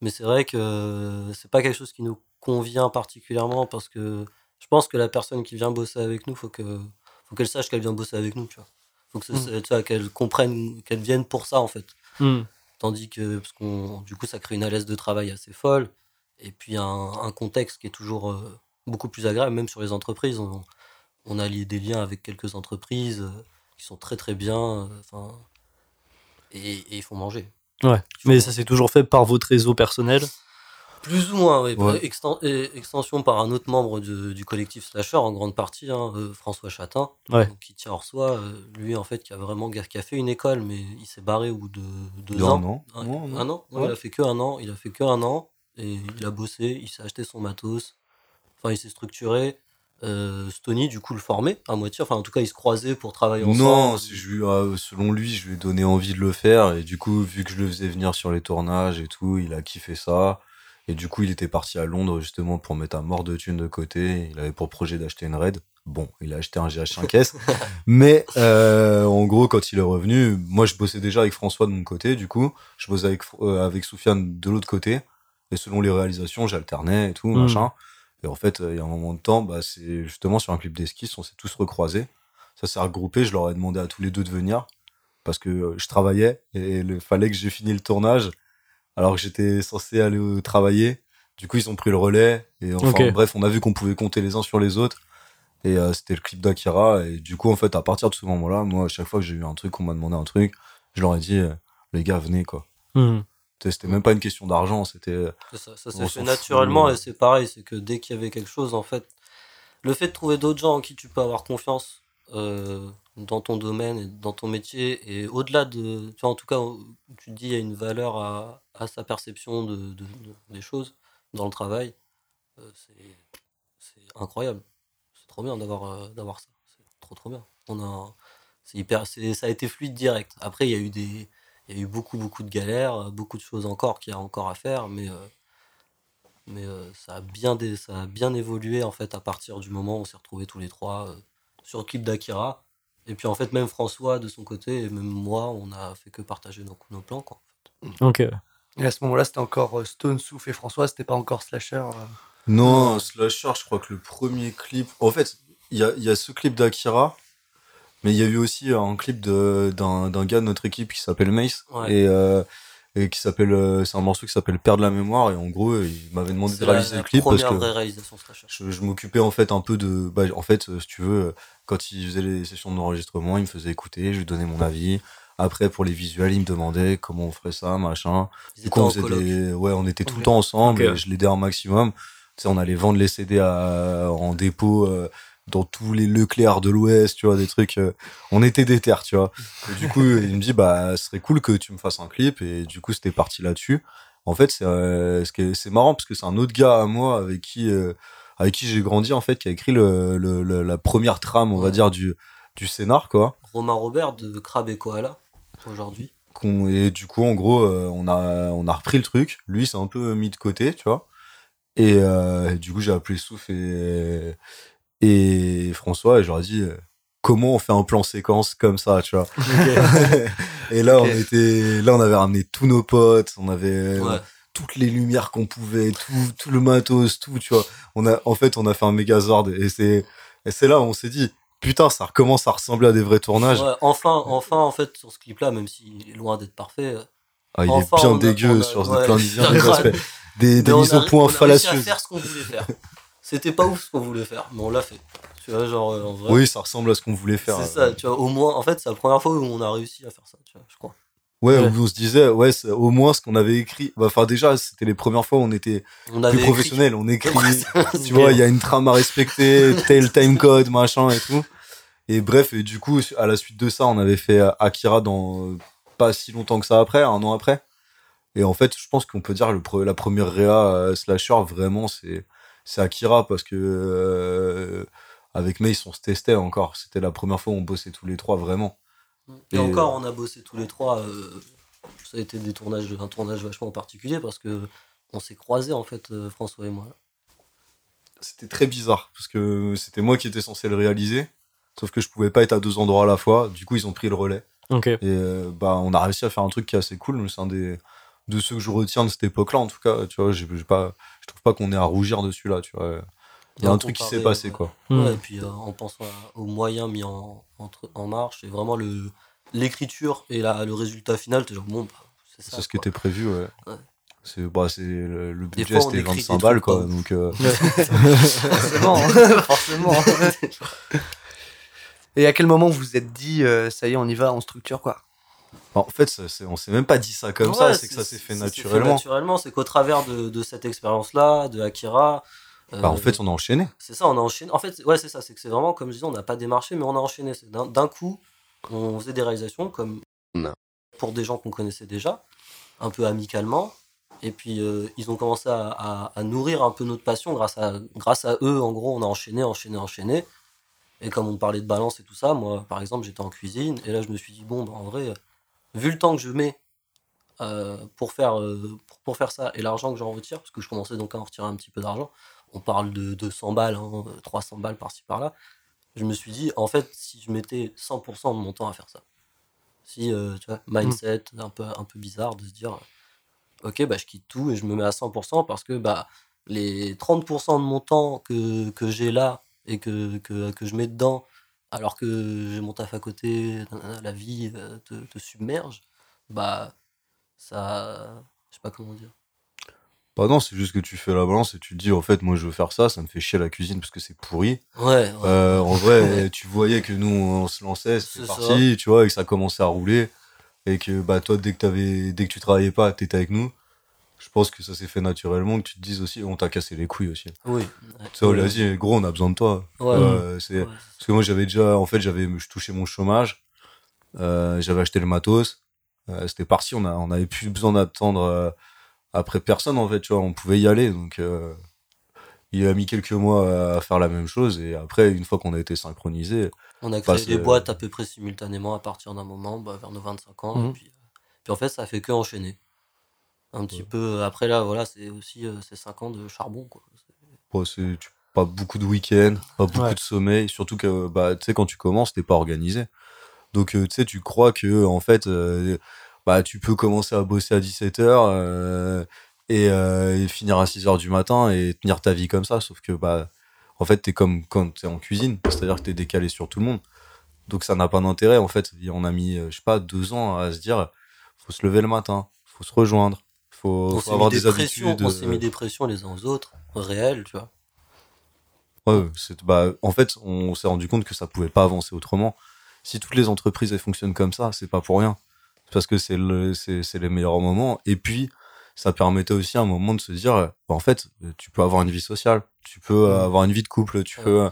mais c'est vrai que c'est pas quelque chose qui nous convient particulièrement parce que je pense que la personne qui vient bosser avec nous, faut que faut qu'elle sache qu'elle vient bosser avec nous, tu vois. Faut que ce- Mm. tu vois, qu'elles comprennent, qu'elles viennent pour ça, en fait. Hmm. Tandis que, parce qu'on, du coup, ça crée une alaise de travail assez folle. Et puis, un, un contexte qui est toujours euh, beaucoup plus agréable, même sur les entreprises. On, on a lié des liens avec quelques entreprises euh, qui sont très, très bien. euh, Enfin, et, ils font manger. Ouais. Mais ça s'est toujours fait par votre réseau personnel? Plus ou moins, oui. Ouais. Exten- et- extension par un autre membre de- du collectif Slasher, en grande partie, hein, euh, François Chatin, Ouais. donc, qui tient hors soi. euh, lui, en fait, qui a vraiment qui a fait une école, mais il s'est barré au bout de deux De ans. un an. Un, Non, non. un an Ouais. Il a fait que un an. Il a fait que un an. Et il a bossé, il s'est acheté son matos. Enfin, il s'est structuré. Euh, Stony, du coup, le formait à moitié. Enfin, en tout cas, ils se croisaient pour travailler ensemble. Non, si je lui, euh, selon lui, je lui ai donné envie de le faire. Et du coup, vu que je le faisais venir sur les tournages et tout, il a kiffé ça. Et du coup, il était parti à Londres justement pour mettre un mort de thunes de côté. Il avait pour projet d'acheter une Red. Bon, il a acheté un GH5S. Mais euh, en gros, quand il est revenu, moi, je bossais déjà avec François de mon côté. Du coup, je bossais avec, euh, avec Soufiane de l'autre côté. Et selon les réalisations, j'alternais et tout, Mm. machin. Et en fait, euh, il y a un moment de temps, bah, c'est justement sur un clip d'esquisse, on s'est tous recroisés. Ça s'est regroupé, je leur ai demandé à tous les deux de venir parce que euh, je travaillais et il fallait que j'ai fini le tournage alors que j'étais censé aller euh, travailler. Du coup, ils ont pris le relais et enfin bref, on a vu qu'on pouvait compter les uns sur les autres. Et euh, c'était le clip d'Akira et du coup en fait à partir de ce moment-là, moi à chaque fois que j'ai eu un truc, on m'a demandé un truc, je leur ai dit euh, les gars venez quoi. Hmm. C'était même pas une question d'argent, c'était euh, ça, ça s'est fait naturellement et c'est pareil, c'est que dès qu'il y avait quelque chose, en fait, le fait de trouver d'autres gens en qui tu peux avoir confiance euh, dans ton domaine et dans ton métier, et au-delà de, tu vois, en tout cas, tu te dis il y a une valeur à, à sa perception de, de- de- des choses dans le travail, euh, c'est c'est incroyable. C'est trop bien d'avoir euh, d'avoir ça. C'est trop trop bien. On a, c'est hyper, c'est- ça a été fluide direct. Après, il y a eu des, il y a eu beaucoup beaucoup de galères, beaucoup de choses encore qu'il y a encore à faire, mais euh, mais euh, ça a bien dé- ça a bien évolué en fait à partir du moment où on s'est retrouvés tous les trois euh, sur le clip d'Akira. Et puis en fait même François de son côté et même moi, on a fait que partager nos, nos plans quoi. Ok. Et à ce moment-là, c'était encore euh, Stone, Souf et François, c'était pas encore Slasher. euh? Non, Slasher, je crois que le premier clip. En fait, il y a, il y a ce clip d'Akira, mais il y a eu aussi un clip de- d'un gars de notre équipe qui s'appelle Mace. Ouais. Et, euh, et qui s'appelle. euh, C'est un morceau qui s'appelle Perdre la mémoire. Et en gros, il m'avait demandé de réaliser la le clip parce que je, je m'occupais en fait un peu de. Bah, en fait, euh, si tu veux, quand il faisait les sessions d'enregistrement, il me faisait écouter, je lui donnais mon avis. Après, pour les visuels, il me demandait comment on ferait ça, machin. Ils Du coup, on faisait des... Ouais, on était tout le temps ensemble. Et je l'aidais un maximum. Tu sais, on allait vendre les CD à... en dépôt euh, dans tous les Leclerc de l'Ouest, tu vois, des trucs. euh, On était des terres, tu vois. Et du coup, il me dit, bah, ce serait cool que tu me fasses un clip. Et du coup, c'était parti là-dessus. En fait, c'est euh, marrant parce que c'est un autre gars à moi avec qui, euh, avec qui j'ai grandi, en fait, qui a écrit le, le- le- la première trame, on va dire, du, du scénar, quoi. Romain Robert de Crab et Koala aujourd'hui. et du coup en gros on a on a repris le truc lui c'est un peu mis de côté tu vois et euh, du coup j'ai appelé Souf et et François et je leur ai dit comment on fait un plan séquence comme ça tu vois et là on était là on avait ramené tous nos potes on avait euh, Ouais. toutes les lumières qu'on pouvait tout tout le matos tout tu vois on a en fait on a fait un Megazord et c'est et c'est là où on s'est dit putain ça recommence à ressembler à des vrais tournages Ouais, enfin, enfin, en fait, sur ce clip-là, même s'il est loin d'être parfait, Ah, il Enfin, est bien dégueu a- sur ouais, plein de des. Des, mises au point on a réussi fallacieuses. à faire ce qu'on voulait faire. C'était pas ouf ce qu'on voulait faire, mais on l'a fait. Tu vois, genre, euh, en vrai. Oui, ça ressemble à ce qu'on voulait faire. C'est ça, tu vois, au moins, en fait, c'est la première fois où on a réussi à faire ça, tu vois, je crois. Ouais, Ouais. où on se disait, ouais, c'est au moins ce qu'on avait écrit. Bah, Enfin, déjà, c'était les premières fois où on était On avait plus écrit- professionnels. On écrit, Ouais, tu vois, il y a une trame à respecter, tel time code, machin et tout. Et bref, et du coup, à la suite de ça, on avait fait euh, Akira dans euh, pas si longtemps que ça après, un an après. Et en fait, je pense qu'on peut dire le pre- la première réa euh, slasher, vraiment, c'est c'est Akira parce que euh, avec Mace, on se testait encore. C'était la première fois où on bossait tous les trois vraiment. Et, Et- encore, on a bossé tous les trois. euh, ça a été des tournages, un tournage vachement particulier parce que on s'est croisés, en fait, euh, François et moi. C'était très bizarre parce que c'était moi qui étais censé le réaliser. Sauf que je pouvais pas être à deux endroits à la fois. Du coup, ils ont pris le relais. Ok. Et euh, bah, on a réussi à faire un truc qui est assez cool. C'est un des de ceux que je retiens de cette époque-là. En tout cas, tu vois, j'ai pas, trouve pas qu'on ait à rougir dessus là. Tu vois. Il y a un truc qui s'est passé, quoi. Hmm. Ouais, et puis euh, en pensant aux moyens mis en, entre- en marche, et vraiment le l'écriture et la, le résultat final, t'es genre bon, bah, c'est ça. C'est ce qui était prévu, ouais. Ouais. C'est bah, c'est le, le budget, c'était écrit 25 des balles, quoi. Donc, euh, forcément, forcément. Et à quel moment vous vous êtes dit, euh, ça y est, on y va, on structure quoi? En fait, ça, c'est- on s'est même pas dit ça comme Ouais, ça, c'est que ça s'est fait naturellement. naturellement, c'est qu'au travers de, de cette expérience-là, de Akira. euh, Bah, en fait, on a enchaîné. C'est ça, on a enchaîné. En fait, ouais, c'est ça, c'est que c'est vraiment, comme je disais, on n'a pas démarché, mais on a enchaîné. C'est D'un d'un coup, on faisait des réalisations comme Non. pour des gens qu'on connaissait déjà, un peu amicalement. Et puis, euh, ils ont commencé à, à- à nourrir un peu notre passion grâce à, grâce à eux. En gros, on a enchaîné, enchaîné, enchaîné. Et comme on parlait de balance et tout ça, moi, par exemple, j'étais en cuisine. Et là, je me suis dit, bon, bah, en vrai, vu le temps que je mets euh, pour, faire, euh, pour, pour faire ça et l'argent que j'en retire, parce que je commençais donc à en retirer un petit peu d'argent, on parle de 200 balles, hein, 300 balles par-ci par-là. Je me suis dit, en fait, si je mettais 100% de mon temps à faire ça, si, euh, tu vois, mindset un, peu, un peu bizarre de se dire, euh, ok, bah, je quitte tout et je me mets à 100% parce que bah, les 30% de mon temps que, que j'ai là et que, que, que je mets dedans, alors que j'ai mon taf à côté, la vie euh, te, te submerge, bah, ça. Je sais pas comment dire. Bah non, c'est juste que tu fais la balance et tu te dis, en fait, moi, je veux faire ça, ça me fait chier la cuisine parce que c'est pourri. Ouais, ouais. Euh, en vrai, tu voyais que nous, on se lançait, C'est c'était ça. parti, tu vois, et que ça commençait à rouler. Et que, bah, toi, dès que, t'avais, dès que tu travaillais pas, t'étais avec nous. Je pense que ça s'est fait naturellement, que tu te dises aussi, on t'a cassé les couilles aussi. Oui. Sais, on lui a dit, gros, on a besoin de toi. Ouais. Euh, c'est, Ouais, Parce que moi, j'avais déjà, en fait, j'avais, je touchais mon chômage, euh, j'avais acheté le matos, euh, c'était parti, on a, on avait plus besoin d'attendre après personne, en fait, tu vois, on pouvait y aller, donc, il a mis quelques mois à faire la même chose, et après, une fois qu'on a été synchronisé, On a créé des boîtes à peu près simultanément à partir d'un moment, bah, vers nos 25 ans. Mhm. Et puis, puis en fait, ça a fait que enchaîner. Un petit peu. euh, Après, là, voilà, c'est aussi euh, ces 5 ans de charbon. Quoi. bon, c'est tu- pas beaucoup de week-ends, pas beaucoup Ouais. de sommeil, surtout que, bah, tu sais, quand tu commences, t'es pas organisé. Donc, euh, tu sais, tu crois que, en fait, euh, bah, tu peux commencer à bosser à 17h et, euh, et finir à 6h du matin et tenir ta vie comme ça. Sauf que, bah, en fait, t'es comme quand t'es en cuisine, c'est-à-dire que t'es décalé sur tout le monde. Donc, ça n'a pas d'intérêt. En fait, on a mis, je sais pas, deux ans à se dire, faut se lever le matin, faut se rejoindre, faut, On faut avoir des, des pressions, habitudes. on s'est euh, mis des pressions les uns aux autres, réelles, tu vois. Ouais, bah, en fait, on s'est rendu compte que ça pouvait pas avancer autrement. Si toutes les entreprises elles fonctionnent comme ça, c'est pas pour rien. Parce que c'est le, c'est, les meilleurs moments. Et puis, ça permettait aussi à un moment de se dire, bah, en fait, tu peux avoir une vie sociale, tu peux avoir une vie de couple, tu Ouais. peux,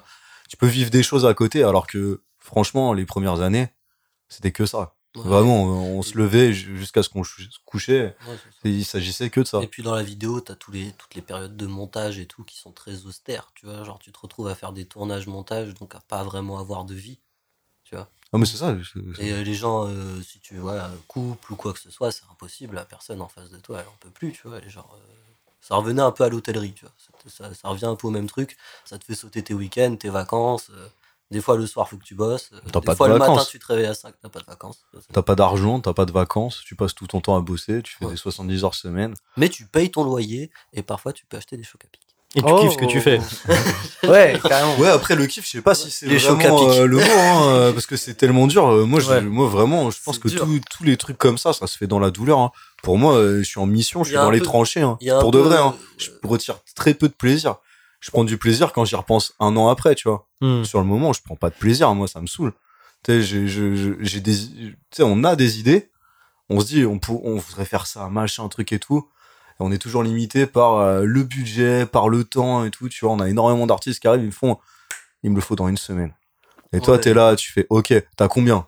tu peux vivre des choses à côté, alors que, franchement, les premières années, c'était que ça. Ouais. Vraiment, on, on se levait ju- jusqu'à ce qu'on se couchait. Ouais. Et il s'agissait que de ça. Et puis dans la vidéo, t'as tous les, toutes les périodes de montage et tout qui sont très austères, tu vois. Genre, tu te retrouves à faire des tournages montage, donc à pas vraiment avoir de vie, tu vois. Ah, mais c'est ça. Et euh, les gens, euh, si tu vois, un couple ou quoi que ce soit, c'est impossible. La personne en face de toi, elle en peut plus, tu vois. Elle est genre, euh, ça revenait un peu à l'hôtellerie, tu vois. Ça, ça revient un peu au même truc. Ça te fait sauter tes week-ends, tes vacances. Des fois, le soir, faut que tu bosses. euh, T'as des pas de fois, le matin, tu te réveilles à 5, t'as pas de vacances. T'as pas d'argent, t'as pas de vacances, tu passes tout ton temps à bosser, tu fais Ouais. des 70 heures semaine. Mais tu payes ton loyer et parfois, tu peux acheter des chocs à pic. Et tu Oh. kiffes ce que tu fais. Ouais, carrément. Ouais, après le kiff, je sais pas si c'est Les vraiment chocs à pic. euh, le mot, hein, euh, parce que c'est tellement dur. Moi, je- Ouais. moi vraiment, je pense que tous- les trucs comme ça, ça se fait dans la douleur. hein. Pour moi, je suis en mission, je suis dans les peu- tranchées. hein. Pour de vrai, euh, je retire très peu de plaisir. Je prends du plaisir quand j'y repense un an après, tu vois. Hmm. Sur le moment, je prends pas de plaisir. Moi, ça me saoule. Tu sais, des, tu sais, on a des idées. On se dit, on, pour- on voudrait faire ça, machin, un truc et tout. Et on est toujours limité par euh, le budget, par le temps et tout. Tu vois, on a énormément d'artistes qui arrivent, ils me font, il me le faut dans une semaine. Et toi, Ouais. t'es là, tu fais, ok, t'as combien?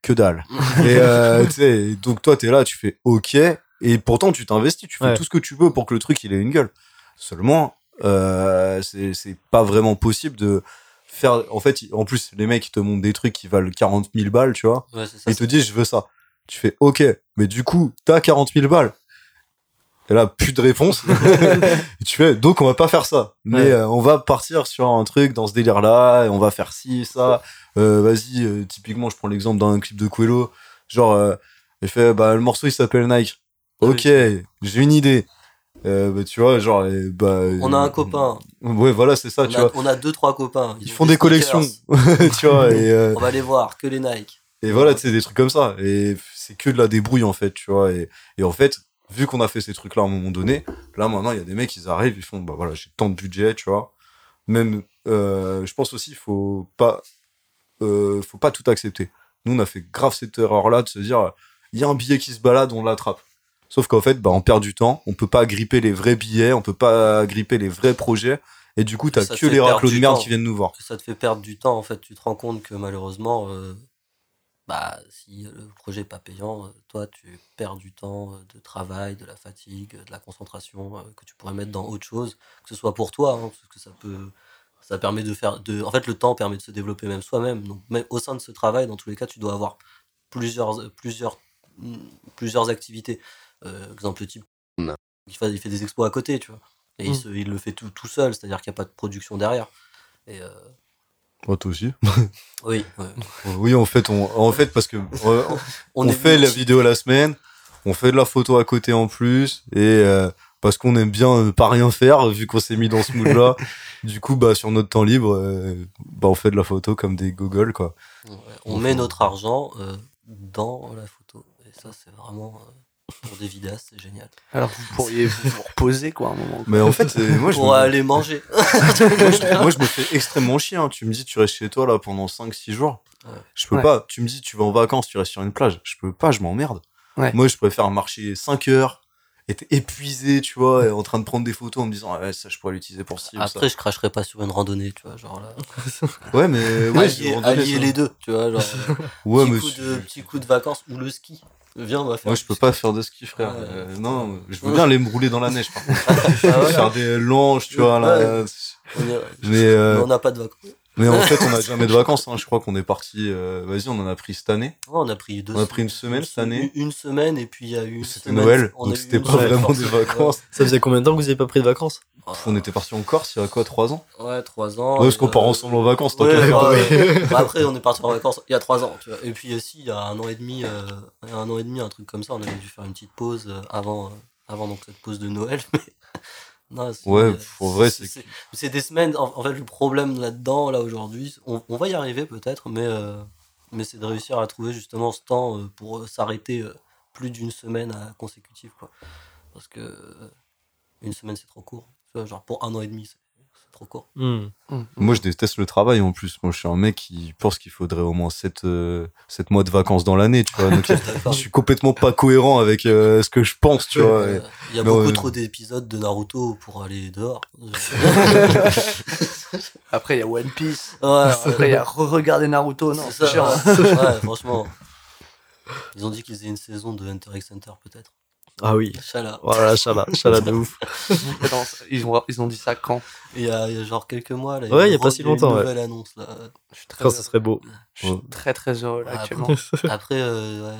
Que dalle. et euh, tu sais, donc toi, t'es là, tu fais, ok. Et pourtant, tu t'investis, tu fais Ouais. tout ce que tu veux pour que le truc, il ait une gueule. Seulement, euh, c'est pas vraiment possible de faire. En fait, en plus, les mecs, ils te montrent des trucs qui valent 40 000 balles, tu vois. ouais, ça, ils te disent, je veux ça. Tu fais, ok, mais du coup, t'as 40 000 balles. Et là, plus de réponse. Tu fais, donc on va pas faire ça. Mais Ouais. euh, on va partir sur un truc dans ce délire-là, et on va faire ci, ça. Euh, Vas-y, euh, typiquement, je prends l'exemple d'un clip de Quello. Genre, il fait, bah, le morceau, il s'appelle Nike. Ah oui. Ok, j'ai une idée. Euh, bah, tu vois, genre, bah, On a un euh, copain. Ouais, voilà, c'est ça, On tu a, vois. on a deux, trois copains. Ils ont font des collections, tu vois, et, euh, On va les voir, que les Nike. et voilà, tu sais, des trucs comme ça. Et c'est que de la débrouille, en fait, tu vois. Et, et en fait, vu qu'on a fait ces trucs-là à un moment donné, là, maintenant, il y a des mecs, ils arrivent, ils font, bah voilà, j'ai tant de budget, tu vois. Même, euh, je pense aussi, il faut pas, euh, faut pas tout accepter. Nous, on a fait grave cette erreur-là de se dire, il y a un billet qui se balade, on l'attrape. Sauf qu'en fait, bah, on perd du temps, on peut pas gripper les vrais billets, on peut pas gripper les vrais projets, et du coup, t'as que les raclos de merde temps. qui viennent nous voir. Ça te fait perdre du temps, en fait. Tu te rends compte que malheureusement, euh, bah, si le projet n'est pas payant, euh, toi, tu perds du temps euh, de travail, de la fatigue, de la concentration euh, que tu pourrais mettre dans autre chose, que ce soit pour toi, hein, parce que ça peut. Ça permet de faire. De... En fait, le temps permet de se développer même soi-même. Donc, même au sein de ce travail, dans tous les cas, tu dois avoir plusieurs, plusieurs, plusieurs activités. Euh, exemple type, il fait, il fait des expos à côté, tu vois. Et il, Mm. se- il le fait tout, tout seul, c'est-à-dire qu'il n'y a pas de production derrière. Et euh, Oh, toi aussi. oui, ouais. Oui, en fait, on, en fait, parce que euh, on, fait la vidéo la semaine, on fait de la photo à côté en plus, et euh, parce qu'on aime bien euh, pas rien faire, vu qu'on s'est mis dans ce mood-là. du coup, bah, sur notre temps libre, euh, bah, on fait de la photo comme des gogoles, quoi. Ouais, On met notre argent euh, dans la photo. Et ça, c'est vraiment. Euh, pour des vidéastes, c'est génial. Alors vous pourriez vous, vous reposer quoi un moment. Mais en fait, c'est- moi, je Pour me, aller manger. moi, je, moi, je me fais extrêmement chier. hein. Tu me dis, tu restes chez toi là pendant 5-6 jours. Ouais. Je peux Ouais. pas. Tu me dis, tu vas en vacances, tu restes sur une plage. Je peux pas, je m'emmerde. Ouais. Moi, je préfère marcher 5 heures, être épuisé, tu vois, et en train de prendre des photos en me disant, ah ouais, ça, je pourrais l'utiliser pour ci ou ça. Après, je cracherai pas sur une randonnée, tu vois. Genre là. Ouais, mais ouais, allier les deux, tu vois. Genre, Ouais, petit, mais coup de, petit coup de vacances ou le ski. Viens, on va faire. moi, je peux pas faire de ski, frère. Ouais. Euh, non, je veux bien aller me rouler dans la neige, par contre. Ah, voilà. faire des langes, tu vois, là. Est- Mais, euh, mais on n'a pas de vacances. Mais en fait, on a jamais de vacances. Hein. Je crois qu'on est parti. euh, Vas-y, on en a pris cette année. Ouais, on a pris deux On a pris une semaine cette année. Une, une semaine et puis il y a eu C'était Noël, on donc c'était pas semaine vraiment des vacances. Ça faisait combien de temps que vous avez pas pris de vacances? On était parti en Corse il y a quoi, 3 ans? Ouais, trois ans. Ouais, parce qu'on euh, part ensemble en vacances, tant ouais, bah, ouais. Bah, après, on est parti en vacances il y a trois ans, tu vois. Et puis, euh, si, il y a un an et demi, euh, un an et demi, un truc comme ça, on avait dû faire une petite pause avant, euh, avant donc cette pause de Noël. Mais non, Ouais, pour vrai, c'est c'est des semaines. En, en fait, le problème là-dedans, là aujourd'hui, on, on va y arriver peut-être, mais euh, mais c'est de réussir à trouver justement ce temps euh, pour s'arrêter euh, plus d'une semaine à consécutive, quoi. Parce que une semaine c'est trop court. Tu vois, genre pour un an et demi, c'est trop court. Hmm. Moi, je déteste le travail en plus. Moi, je suis un mec qui pense qu'il faudrait au moins 7, mois de vacances dans l'année, tu vois. Donc, je suis complètement pas cohérent avec euh, ce que je pense, tu vois. Euh, et- Il y a beaucoup euh, trop d'épisodes de Naruto pour aller dehors. Après il y a One Piece. Ouais, Après il y a re-regarder Naruto. Non, c'est chiant. Franchement. Ils ont dit qu'ils faisaient une saison de Hunter x Hunter, peut-être. Ah oui. Chala. Voilà, chala, chala de ouf. Attends, ils ont ils ont dit ça quand? Il y, a, il y a genre quelques mois, là. Ouais, il y a pas si une longtemps, ouais. annonce, là. Je suis très, Quand ça serait beau. je suis très très heureux là, Ouais, actuellement. Après, euh, ouais,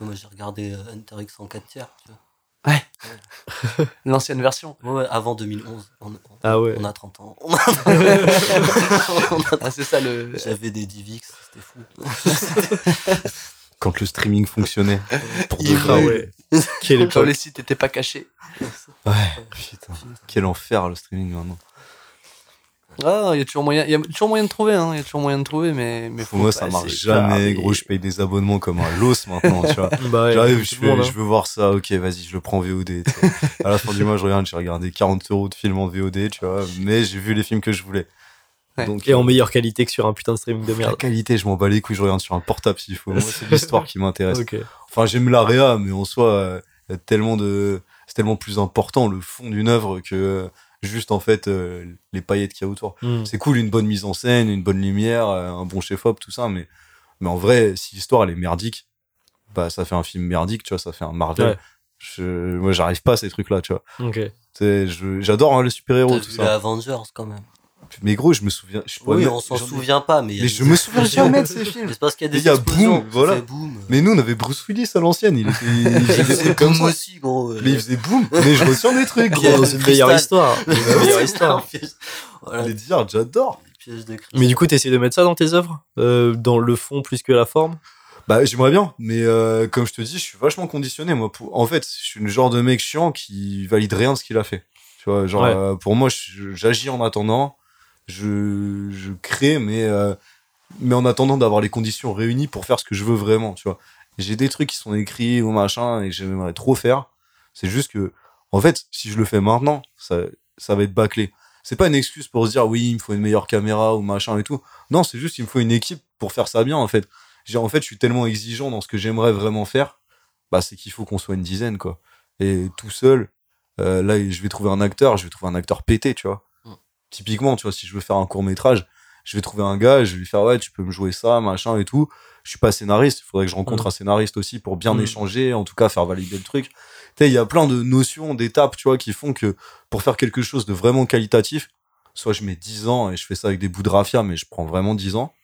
moi j'ai regardé euh, Hunter x en 4 tiers. Tu vois. L'ancienne version. Ouais, ouais, avant 2011. On, on- Ah ouais. on a 30 ans. On a- Ah, c'est ça le. J'avais des Divix, c'était fou. Quand le streaming fonctionnait. Pour de vrai. Ah ouais. Quelle les sites étaient pas cachés. Ouais, putain. Quel enfer le streaming maintenant. Ah, il y a toujours moyen, il y a toujours moyen de trouver, hein. Il y a toujours moyen de trouver, mais mais Pour moi, ça marche jamais, gros. Je paye des abonnements comme un los maintenant, tu vois. Bah J'arrive, je, hein. je veux voir ça, ok, vas-y, je le prends en VOD. tu vois. à la fin du mois, je regarde, j'ai regardé 40 euros de films en VOD, tu vois, mais j'ai vu les films que je voulais. Ouais. Donc, Et en meilleure qualité que sur un putain de streaming de la merde. qualité, je m'en bats les couilles, je regarde sur un portable s'il faut. Moi, c'est l'histoire qui m'intéresse. Enfin, j'aime la réa, mais en soi, euh, y a tellement de, c'est tellement plus important le fond d'une œuvre que euh, juste en fait euh, les paillettes qu'il y a autour. Hmm. C'est cool, une bonne mise en scène, une bonne lumière, un bon chef-op, tout ça, mais, mais en vrai, si l'histoire elle est merdique, bah ça fait un film merdique, tu vois, ça fait un Marvel. Ouais. Je, moi, j'arrive pas à ces trucs-là, tu vois. Ok. Tu sais, je- J'adore hein, les super-héros, tout vu ça. les Avengers quand même. Mais gros, je me souviens. Je Oui, on s'en souvient pas, mais je me souviens jamais de ces films. Mais c'est parce qu'il y a Mais des il y a boom, voilà. Boom. Mais nous, on avait Bruce Willis à l'ancienne. Il, était, il faisait des trucs comme boom ça. aussi, gros. Mais il faisait boum. Mais je retiens des trucs, gros. Dans une meilleure histoire. Une meilleure histoire. Les dire, j'adore. Mais du coup, t'essaies de mettre ça dans tes œuvres Euh, Dans le fond plus que la forme? Bah, j'aimerais bien, mais euh, comme je te dis, je suis vachement conditionné. Moi, pour... en fait, je suis le genre de mec chiant qui valide rien de ce qu'il a fait. Tu vois, genre, Ouais. euh, pour moi, j'agis en attendant, je, crée, mais, euh, mais en attendant d'avoir les conditions réunies pour faire ce que je veux vraiment, tu vois. J'ai des trucs qui sont écrits ou machin et j'aimerais trop faire. C'est juste que, en fait, si je le fais maintenant, ça, ça va être bâclé. C'est pas une excuse pour se dire oui, il me faut une meilleure caméra ou machin et tout. Non, c'est juste qu'il me faut une équipe pour faire ça bien, en fait. En fait, je suis tellement exigeant dans ce que j'aimerais vraiment faire, bah, c'est qu'il faut qu'on soit une dizaine, quoi. Et tout seul, euh, là, je vais trouver un acteur, je vais trouver un acteur pété, tu vois. Typiquement, tu vois, si je veux faire un court métrage, je vais trouver un gars, je vais lui faire, ouais, tu peux me jouer ça, machin et tout. Je suis pas scénariste, il faudrait que je rencontre Mm. un scénariste aussi pour bien Mm. échanger, en tout cas faire valider le truc. Tu sais, il y a plein de notions, d'étapes, tu vois, qui font que pour faire quelque chose de vraiment qualitatif, soit je mets 10 ans et je fais ça avec des bouts de raffia, mais je prends vraiment 10 ans,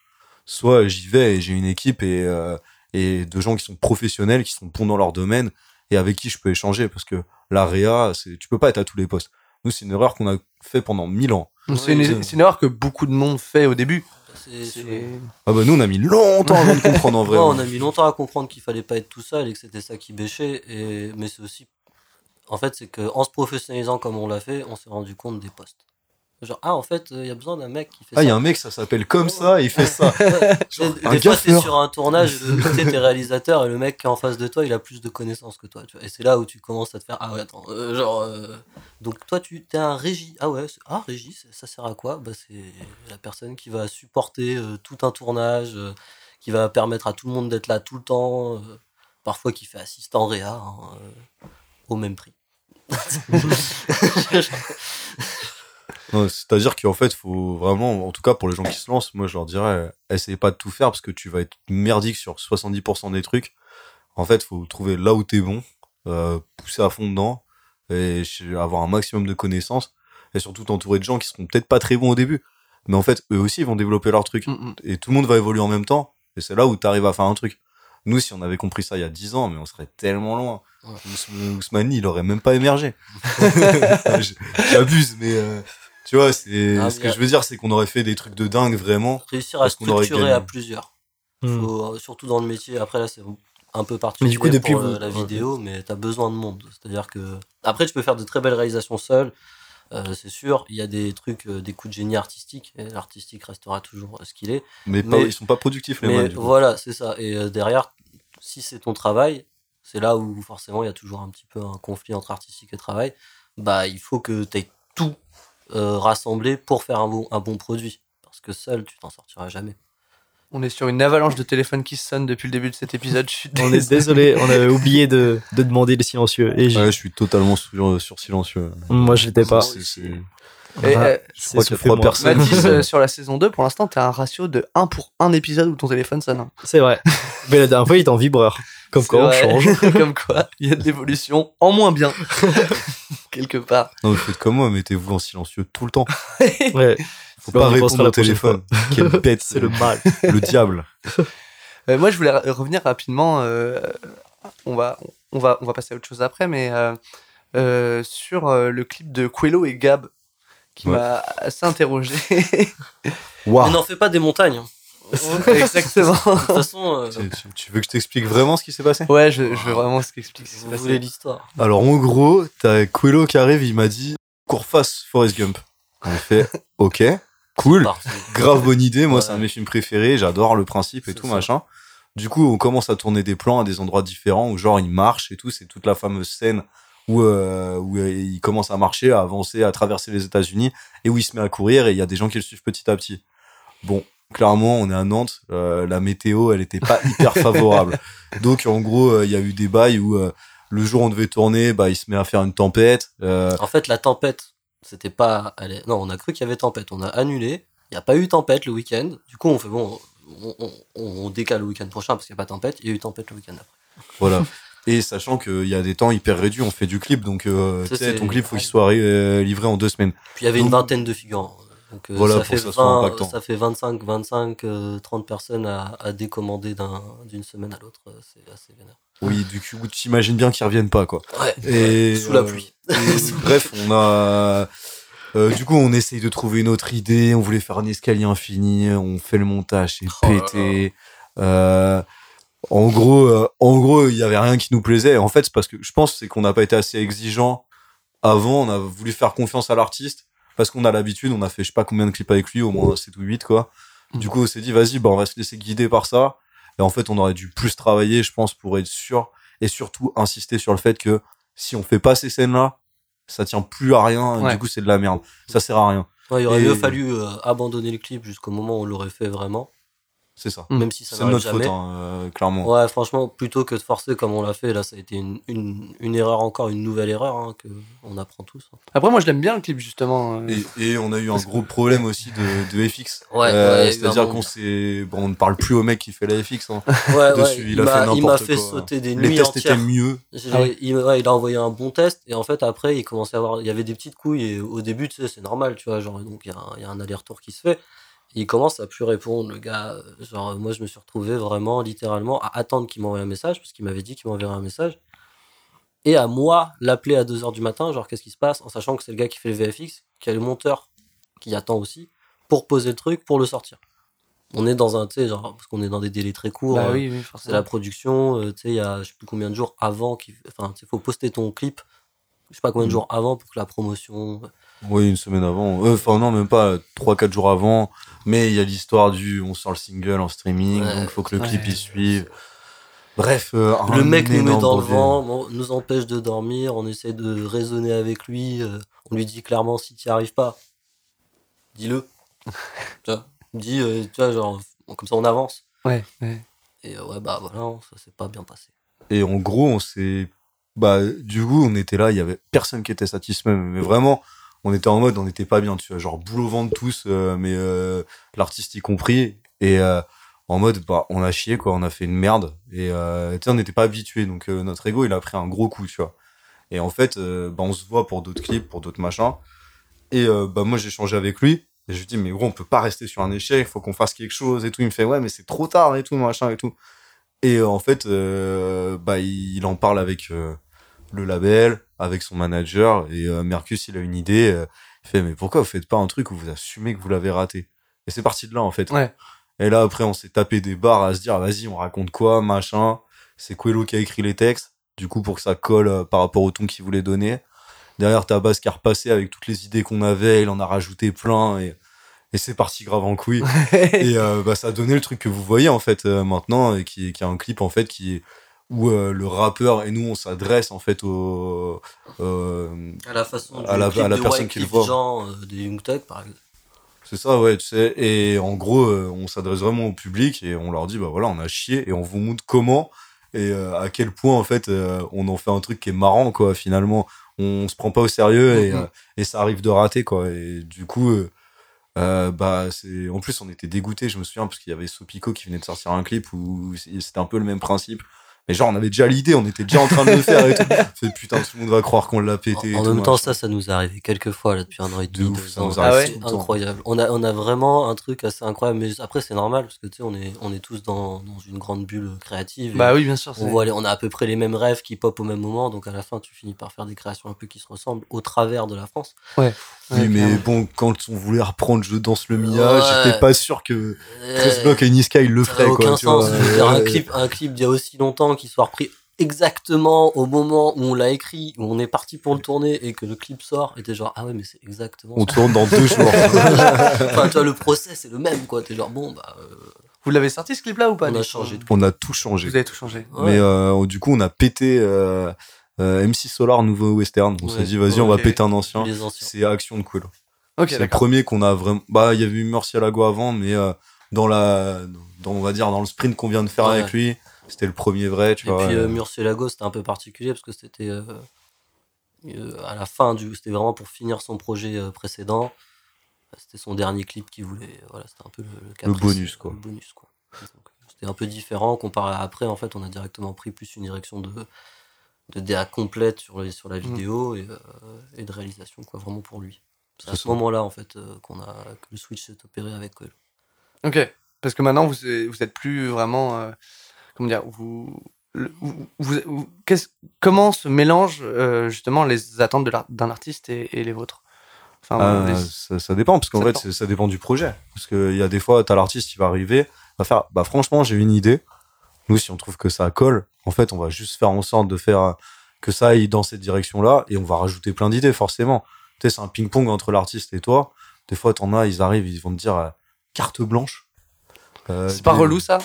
soit j'y vais et j'ai une équipe et, euh, et de gens qui sont professionnels, qui sont bons dans leur domaine et avec qui je peux échanger parce que la réa, c'est, tu peux pas être à tous les postes. Nous, c'est une erreur qu'on a fait pendant 1000 ans. C'est une, erreur que beaucoup de monde fait au début. C'est- Ah bah nous, on a mis longtemps avant de comprendre en vrai. Ouais, on a mis longtemps à comprendre qu'il fallait pas être tout seul et que c'était ça qui bêchait. Et... Mais c'est aussi. En fait, c'est qu'en se professionnalisant comme on l'a fait, on s'est rendu compte des postes. Genre, ah, en fait, il y a besoin d'un mec qui fait Ah, il y ça. a un mec, ça s'appelle comme ça, il fait ça. Genre, des fois, t'es sur un tournage, tu sais, t'es réalisateur et le mec qui est en face de toi, il a plus de connaissances que toi. Tu vois. Et c'est là où tu commences à te faire Ah ouais, attends, euh, genre. euh, Donc toi, tu t'es un régie. Ah ouais, c'est- ah, régie, ça sert à quoi? Bah, C'est la personne qui va supporter euh, tout un tournage, euh, qui va permettre à tout le monde d'être là tout le temps, euh, parfois qui fait assistant réa, hein, euh, au même prix. C'est-à-dire qu'en fait, faut vraiment, en tout cas pour les gens qui se lancent, moi je leur dirais, essayez pas de tout faire parce que tu vas être merdique sur 70% des trucs. En fait, faut trouver là où t'es bon, euh, pousser à fond dedans et avoir un maximum de connaissances et surtout t'entourer de gens qui seront peut-être pas très bons au début. Mais en fait, eux aussi ils vont développer leur truc Mm, mm. et tout le monde va évoluer en même temps et c'est là où t'arrives à faire un truc. Nous, si on avait compris ça il y a 10 ans, mais on serait tellement loin. Ouais. Ousmane- Ousmane, il aurait même pas émergé. J'abuse, mais euh, tu vois, c'est Ah, ce que a- je veux dire, c'est qu'on aurait fait des trucs de dingue vraiment. Réussir à structurer à plusieurs. Hmm. Faut, euh, surtout dans le métier. Après, là, c'est un peu particulier Mais du coup, depuis pour euh, vous- la ouais. vidéo, mais tu as besoin de monde. C'est-à-dire que. Après, tu peux faire de très belles réalisations seul. euh, c'est sûr, il y a des trucs, euh, des coups de génie artistique, et l'artistique restera toujours euh, ce qu'il est. Mais, pas- Mais- ils sont pas productifs les Mais voilà, c'est ça. Et euh, derrière, si c'est ton travail, c'est là où forcément il y a toujours un petit peu un conflit entre artistique et travail. Bah, il faut que tu aies tout euh, rassemblé pour faire un bon, un bon produit. Parce que seul, tu t'en sortiras jamais. On est sur une avalanche de téléphones qui sonnent depuis le début de cet épisode. Je suis On est désolé, on avait oublié de, de demander les silencieux. Et Ouais, je suis totalement sur, sur silencieux. moi, je l'étais pas. C'est- c'est- Et, Ah, euh, c'est crois qu'il y a soufflé, trois moi. personnes. Mathis, euh, sur la saison 2, pour l'instant, t'as un ratio de 1 pour 1 épisode où ton téléphone sonne. C'est vrai. Mais la dernière fois, il était en vibreur. Comme quoi, on change. Comme quoi, il y a de l'évolution en moins bien. Quelque part. Non, mais faites comme moi, mettez-vous en silencieux tout le temps. Ouais. Faut On pas répondre au téléphone. Quelle bête. C'est le mal. le diable. Euh, moi, je voulais re- revenir rapidement. euh, on, va, on, va, on va passer à autre chose après, mais euh, euh, sur euh, le clip de Quello et Gab, qui Ouais. m'a assez interrogé. Mais n'en fais pas des montagnes. Exactement. De toute façon, euh, Tu, tu- tu veux que je t'explique vraiment ce qui s'est passé? Ouais, je, je veux vraiment ce qu'explique ce qui s'est vous passé. voulez l'histoire. Alors en gros, t'as Quello qui arrive, il m'a dit qu'on refasse Forrest Gump. On a fait OK, cool, grave bonne idée. Moi, Ouais. c'est un de mes films préférés. J'adore le principe et tout ça. machin. Du coup, on commence à tourner des plans à des endroits différents où genre il marche et tout. C'est toute la fameuse scène où euh, où euh, il commence à marcher, à avancer, à traverser les États-Unis et où il se met à courir et il y a des gens qui le suivent petit à petit. Bon, clairement, on est à Nantes. euh, la météo, elle était pas hyper favorable. Donc en gros, euh, il y a eu des bails où euh, le jour où on devait tourner, bah il se met à faire une tempête. En fait, la tempête, c'était pas. elle est- Non, on a cru qu'il y avait tempête. On a annulé. Il n'y a pas eu tempête le week-end. Du coup, on fait bon, on, on- on décale le week-end prochain parce qu'il n'y a pas tempête. Il y a eu tempête le week-end après. Voilà. Et sachant qu'il y a des temps hyper réduits, on fait du clip, donc euh, Ça, ton clip faut qu'il soit livré en deux semaines. Puis il y avait Donc- une vingtaine de figurants. Donc, euh, Voilà, ça, fait que ça soit 20 impactant. ça fait 25, 25, euh, 30 personnes à, à décommander d'un- d'une semaine à l'autre. euh, C'est assez vénère. Oui, du coup, t'imagines bien qu'ils reviennent pas, quoi. Ouais. Et, Sous la euh, pluie. bref, on a. euh, du coup, on essaye de trouver une autre idée. On voulait faire un escalier infini. On fait le montage, c'est Oh pété. Euh, En gros, euh, en gros, il y avait rien qui nous plaisait. En fait, c'est parce que je pense c'est qu'on n'a pas été assez exigeant avant. On a voulu faire confiance à l'artiste parce qu'on a l'habitude. On a fait je sais pas combien de clips avec lui, au moins 7 ou 8 quoi. Du coup, on s'est dit vas-y, bah on va se laisser guider par ça. Et en fait, on aurait dû plus travailler, je pense, pour être sûr et surtout insister sur le fait que si on fait pas ces scènes-là, ça tient plus à rien. Ouais. Du coup, c'est de la merde. Ça sert à rien. Ouais, il aurait Et- mieux fallu euh, abandonner le clip jusqu'au moment où on l'aurait fait vraiment, C'est ça. Mm. même si ça C'est n'arrive notre jamais. faute, hein, euh, clairement. Ouais, franchement, plutôt que de forcer comme on l'a fait, là, ça a été une, une, une erreur encore, une nouvelle erreur hein, que on apprend tous. hein. Après, moi, je l'aime bien le clip, justement. euh. Et, et on a eu un gros problème aussi de, de FX. Ouais, Euh, ouais, C'est-à-dire qu'on s'est, bon, on ne parle plus au mec qui fait la FX. hein. Ouais, Dessus, ouais, il il a fait m'a il m'a n'importe fait quoi. sauter des Les nuits tests étaient mieux. Ah il, ouais, il a envoyé un bon test et en fait après il commençait à avoir il y avait des petites couilles et au début tu sais c'est normal tu vois genre donc il y a un, il y a un aller-retour qui se fait il commence à plus répondre le gars euh, genre moi je me suis retrouvé vraiment littéralement à attendre qu'il m'envoie un message parce qu'il m'avait dit qu'il m'enverrait un message et à moi l'appeler à 2h du matin genre qu'est-ce qui se passe en sachant que c'est le gars qui fait le VFX qui a le monteur qui attend aussi pour poser le truc pour le sortir on est dans un tu sais genre parce qu'on est dans des délais très courts Bah euh, oui, oui, c'est la production, euh, tu sais, il y a je sais plus combien de jours avant, qu'il enfin, il faut poster ton clip, je sais pas combien de Mm. jours avant pour que la promotion. Oui, une semaine avant. Euh, Enfin, non, même pas 3-4 jours avant. Mais il y a l'histoire du on sort le single en streaming, Ouais. donc il faut que le clip Ouais. y suive. Bref, euh, le mec nous met dans le vent, nous empêche de dormir, on essaie de raisonner avec lui, euh, on lui dit clairement si tu n'y arrives pas, dis-le. tu vois, dis, euh, tu vois, genre, comme ça on avance. Ouais, ouais. Et euh, ouais, bah voilà, ça s'est pas bien passé. Et en gros, on s'est. Bah, du coup, on était là, il y avait personne qui était satisfait. Mais vraiment, on était en mode, on n'était pas bien, tu vois. Genre, boule au ventre tous, euh, mais euh, l'artiste y compris. Et euh, en mode, bah, on a chié, quoi. On a fait une merde. Et tu on n'était pas habitué. Donc, notre ego, il a pris un gros coup, tu vois. Et en fait, bah, on se voit pour d'autres clips, pour d'autres machins. Et bah, moi, j'ai changé avec lui. Et je lui dis, mais gros, on peut pas rester sur un échec, il faut qu'on fasse quelque chose et tout. Il me fait, ouais, mais c'est trop tard et tout, machin et tout. Et en fait, bah, il, en parle avec le label, avec son manager. Et euh, Mercus, il a une idée. euh, il fait, mais pourquoi vous faites pas un truc où vous assumez que vous l'avez raté? Et c'est parti de là, en fait. Ouais. Et là, après, on s'est tapé des barres à se dire, vas-y, on raconte quoi, machin? C'est Coelho qui a écrit les textes, du coup, pour que ça colle euh, par rapport au ton qu'il voulait donner. Derrière, Tabas qui a repassé avec toutes les idées qu'on avait, il en a rajouté plein. Et, et c'est parti grave en couille. et bah, ça a donné le truc que vous voyez, en fait, maintenant, et qui, qui est un clip, en fait, qui où euh, le rappeur et nous on s'adresse en fait au euh, À la façon À la- à personne qui le voit. Euh, des Young Thug, par exemple. C'est ça, ouais, tu sais. Et en gros, on s'adresse vraiment au public et on leur dit, bah voilà, on a chié et on vous montre comment et euh, à quel point, en fait, on en fait un truc qui est marrant, quoi, finalement. On se prend pas au sérieux et, Mhm. euh, et ça arrive de rater, quoi. Et du coup, euh, bah, c'est, en plus, on était dégoûtés, je me souviens, parce qu'il y avait Sopico qui venait de sortir un clip où c'était un peu le même principe. Mais genre, on avait déjà l'idée, on était déjà en train de le faire et tout. Fait putain, tout le monde va croire qu'on l'a pété. En, en tout, même temps, machin. ça, ça nous est arrivé quelques fois là, depuis un an et De demi, ça nous Ah ouais, incroyable. On a, on a vraiment un truc assez incroyable, mais après, c'est normal parce que tu sais, on est, on est tous dans, dans une grande bulle créative. Bah oui, bien sûr. on, voit les- on a à peu près les mêmes rêves qui pop au même moment, donc à la fin, tu finis par faire des créations un peu qui se ressemblent au travers de la France. Ouais, Oui, mais clairement. bon, quand on voulait reprendre Je danse le Mia, Ouais. j'étais pas sûr que 13 Block et Niska ils le ça n'a feraient, aucun quoi. tu sens vois. de faire un clip, un clip d'il y a aussi longtemps qui soit repris exactement au moment où on l'a écrit, où on est parti pour le tourner et que le clip sort, et t'es genre, ah ouais, mais c'est exactement On ça. tourne dans deux jours. enfin, tu vois, le process c'est le même, quoi. T'es genre, bon, bah, euh, Vous l'avez sorti ce clip-là ou pas On a du coup changé de on a tout changé. Vous avez tout changé. ouais. Mais euh, du coup, on a pété euh, euh, MC Solar, nouveau western. On s'est Ouais. dit, vas-y, on va péter un ancien. C'est Action de Cool. C'est le premier qu'on a vraiment. Bah, il y avait eu Murcielago avant, mais euh, dans la, dans, on va dire dans le sprint qu'on vient de faire Ouais. avec lui, c'était le premier vrai, tu Et vois. puis euh, euh, Murcielago, c'était un peu particulier parce que c'était euh, euh, à la fin du. C'était vraiment pour finir son projet euh, précédent. C'était son dernier clip qu'il voulait. Voilà, c'était un peu le, le, caprice, bonus, quoi. le bonus, quoi. C'était un peu différent comparé à après. En fait, on a directement pris plus une direction de, de DA complète sur, les, sur la vidéo et, euh, et de réalisation, quoi, vraiment pour lui. C'est à ce moment-là, en fait, euh, qu'on a, que le switch s'est opéré avec Coelho. Ok. Parce que maintenant, vous, vous êtes plus vraiment. euh, comment dire Vous. vous- comment se mélangent euh, justement les attentes d'un artiste et, et les vôtres? Enfin, Ah, les- ça, ça dépend, parce qu'en fait, dépend. ça dépend du projet. Parce qu'il y a des fois, t'as l'artiste qui va arriver, va faire, bah franchement, j'ai une idée, Nous, si on trouve que ça colle, en fait, on va juste faire en sorte de faire que ça aille dans cette direction-là et on va rajouter plein d'idées, forcément. Tu sais, c'est un ping-pong entre l'artiste et toi. Des fois, t'en as, ils arrivent, ils vont te dire euh, carte blanche. Euh, C'est pas relou ça?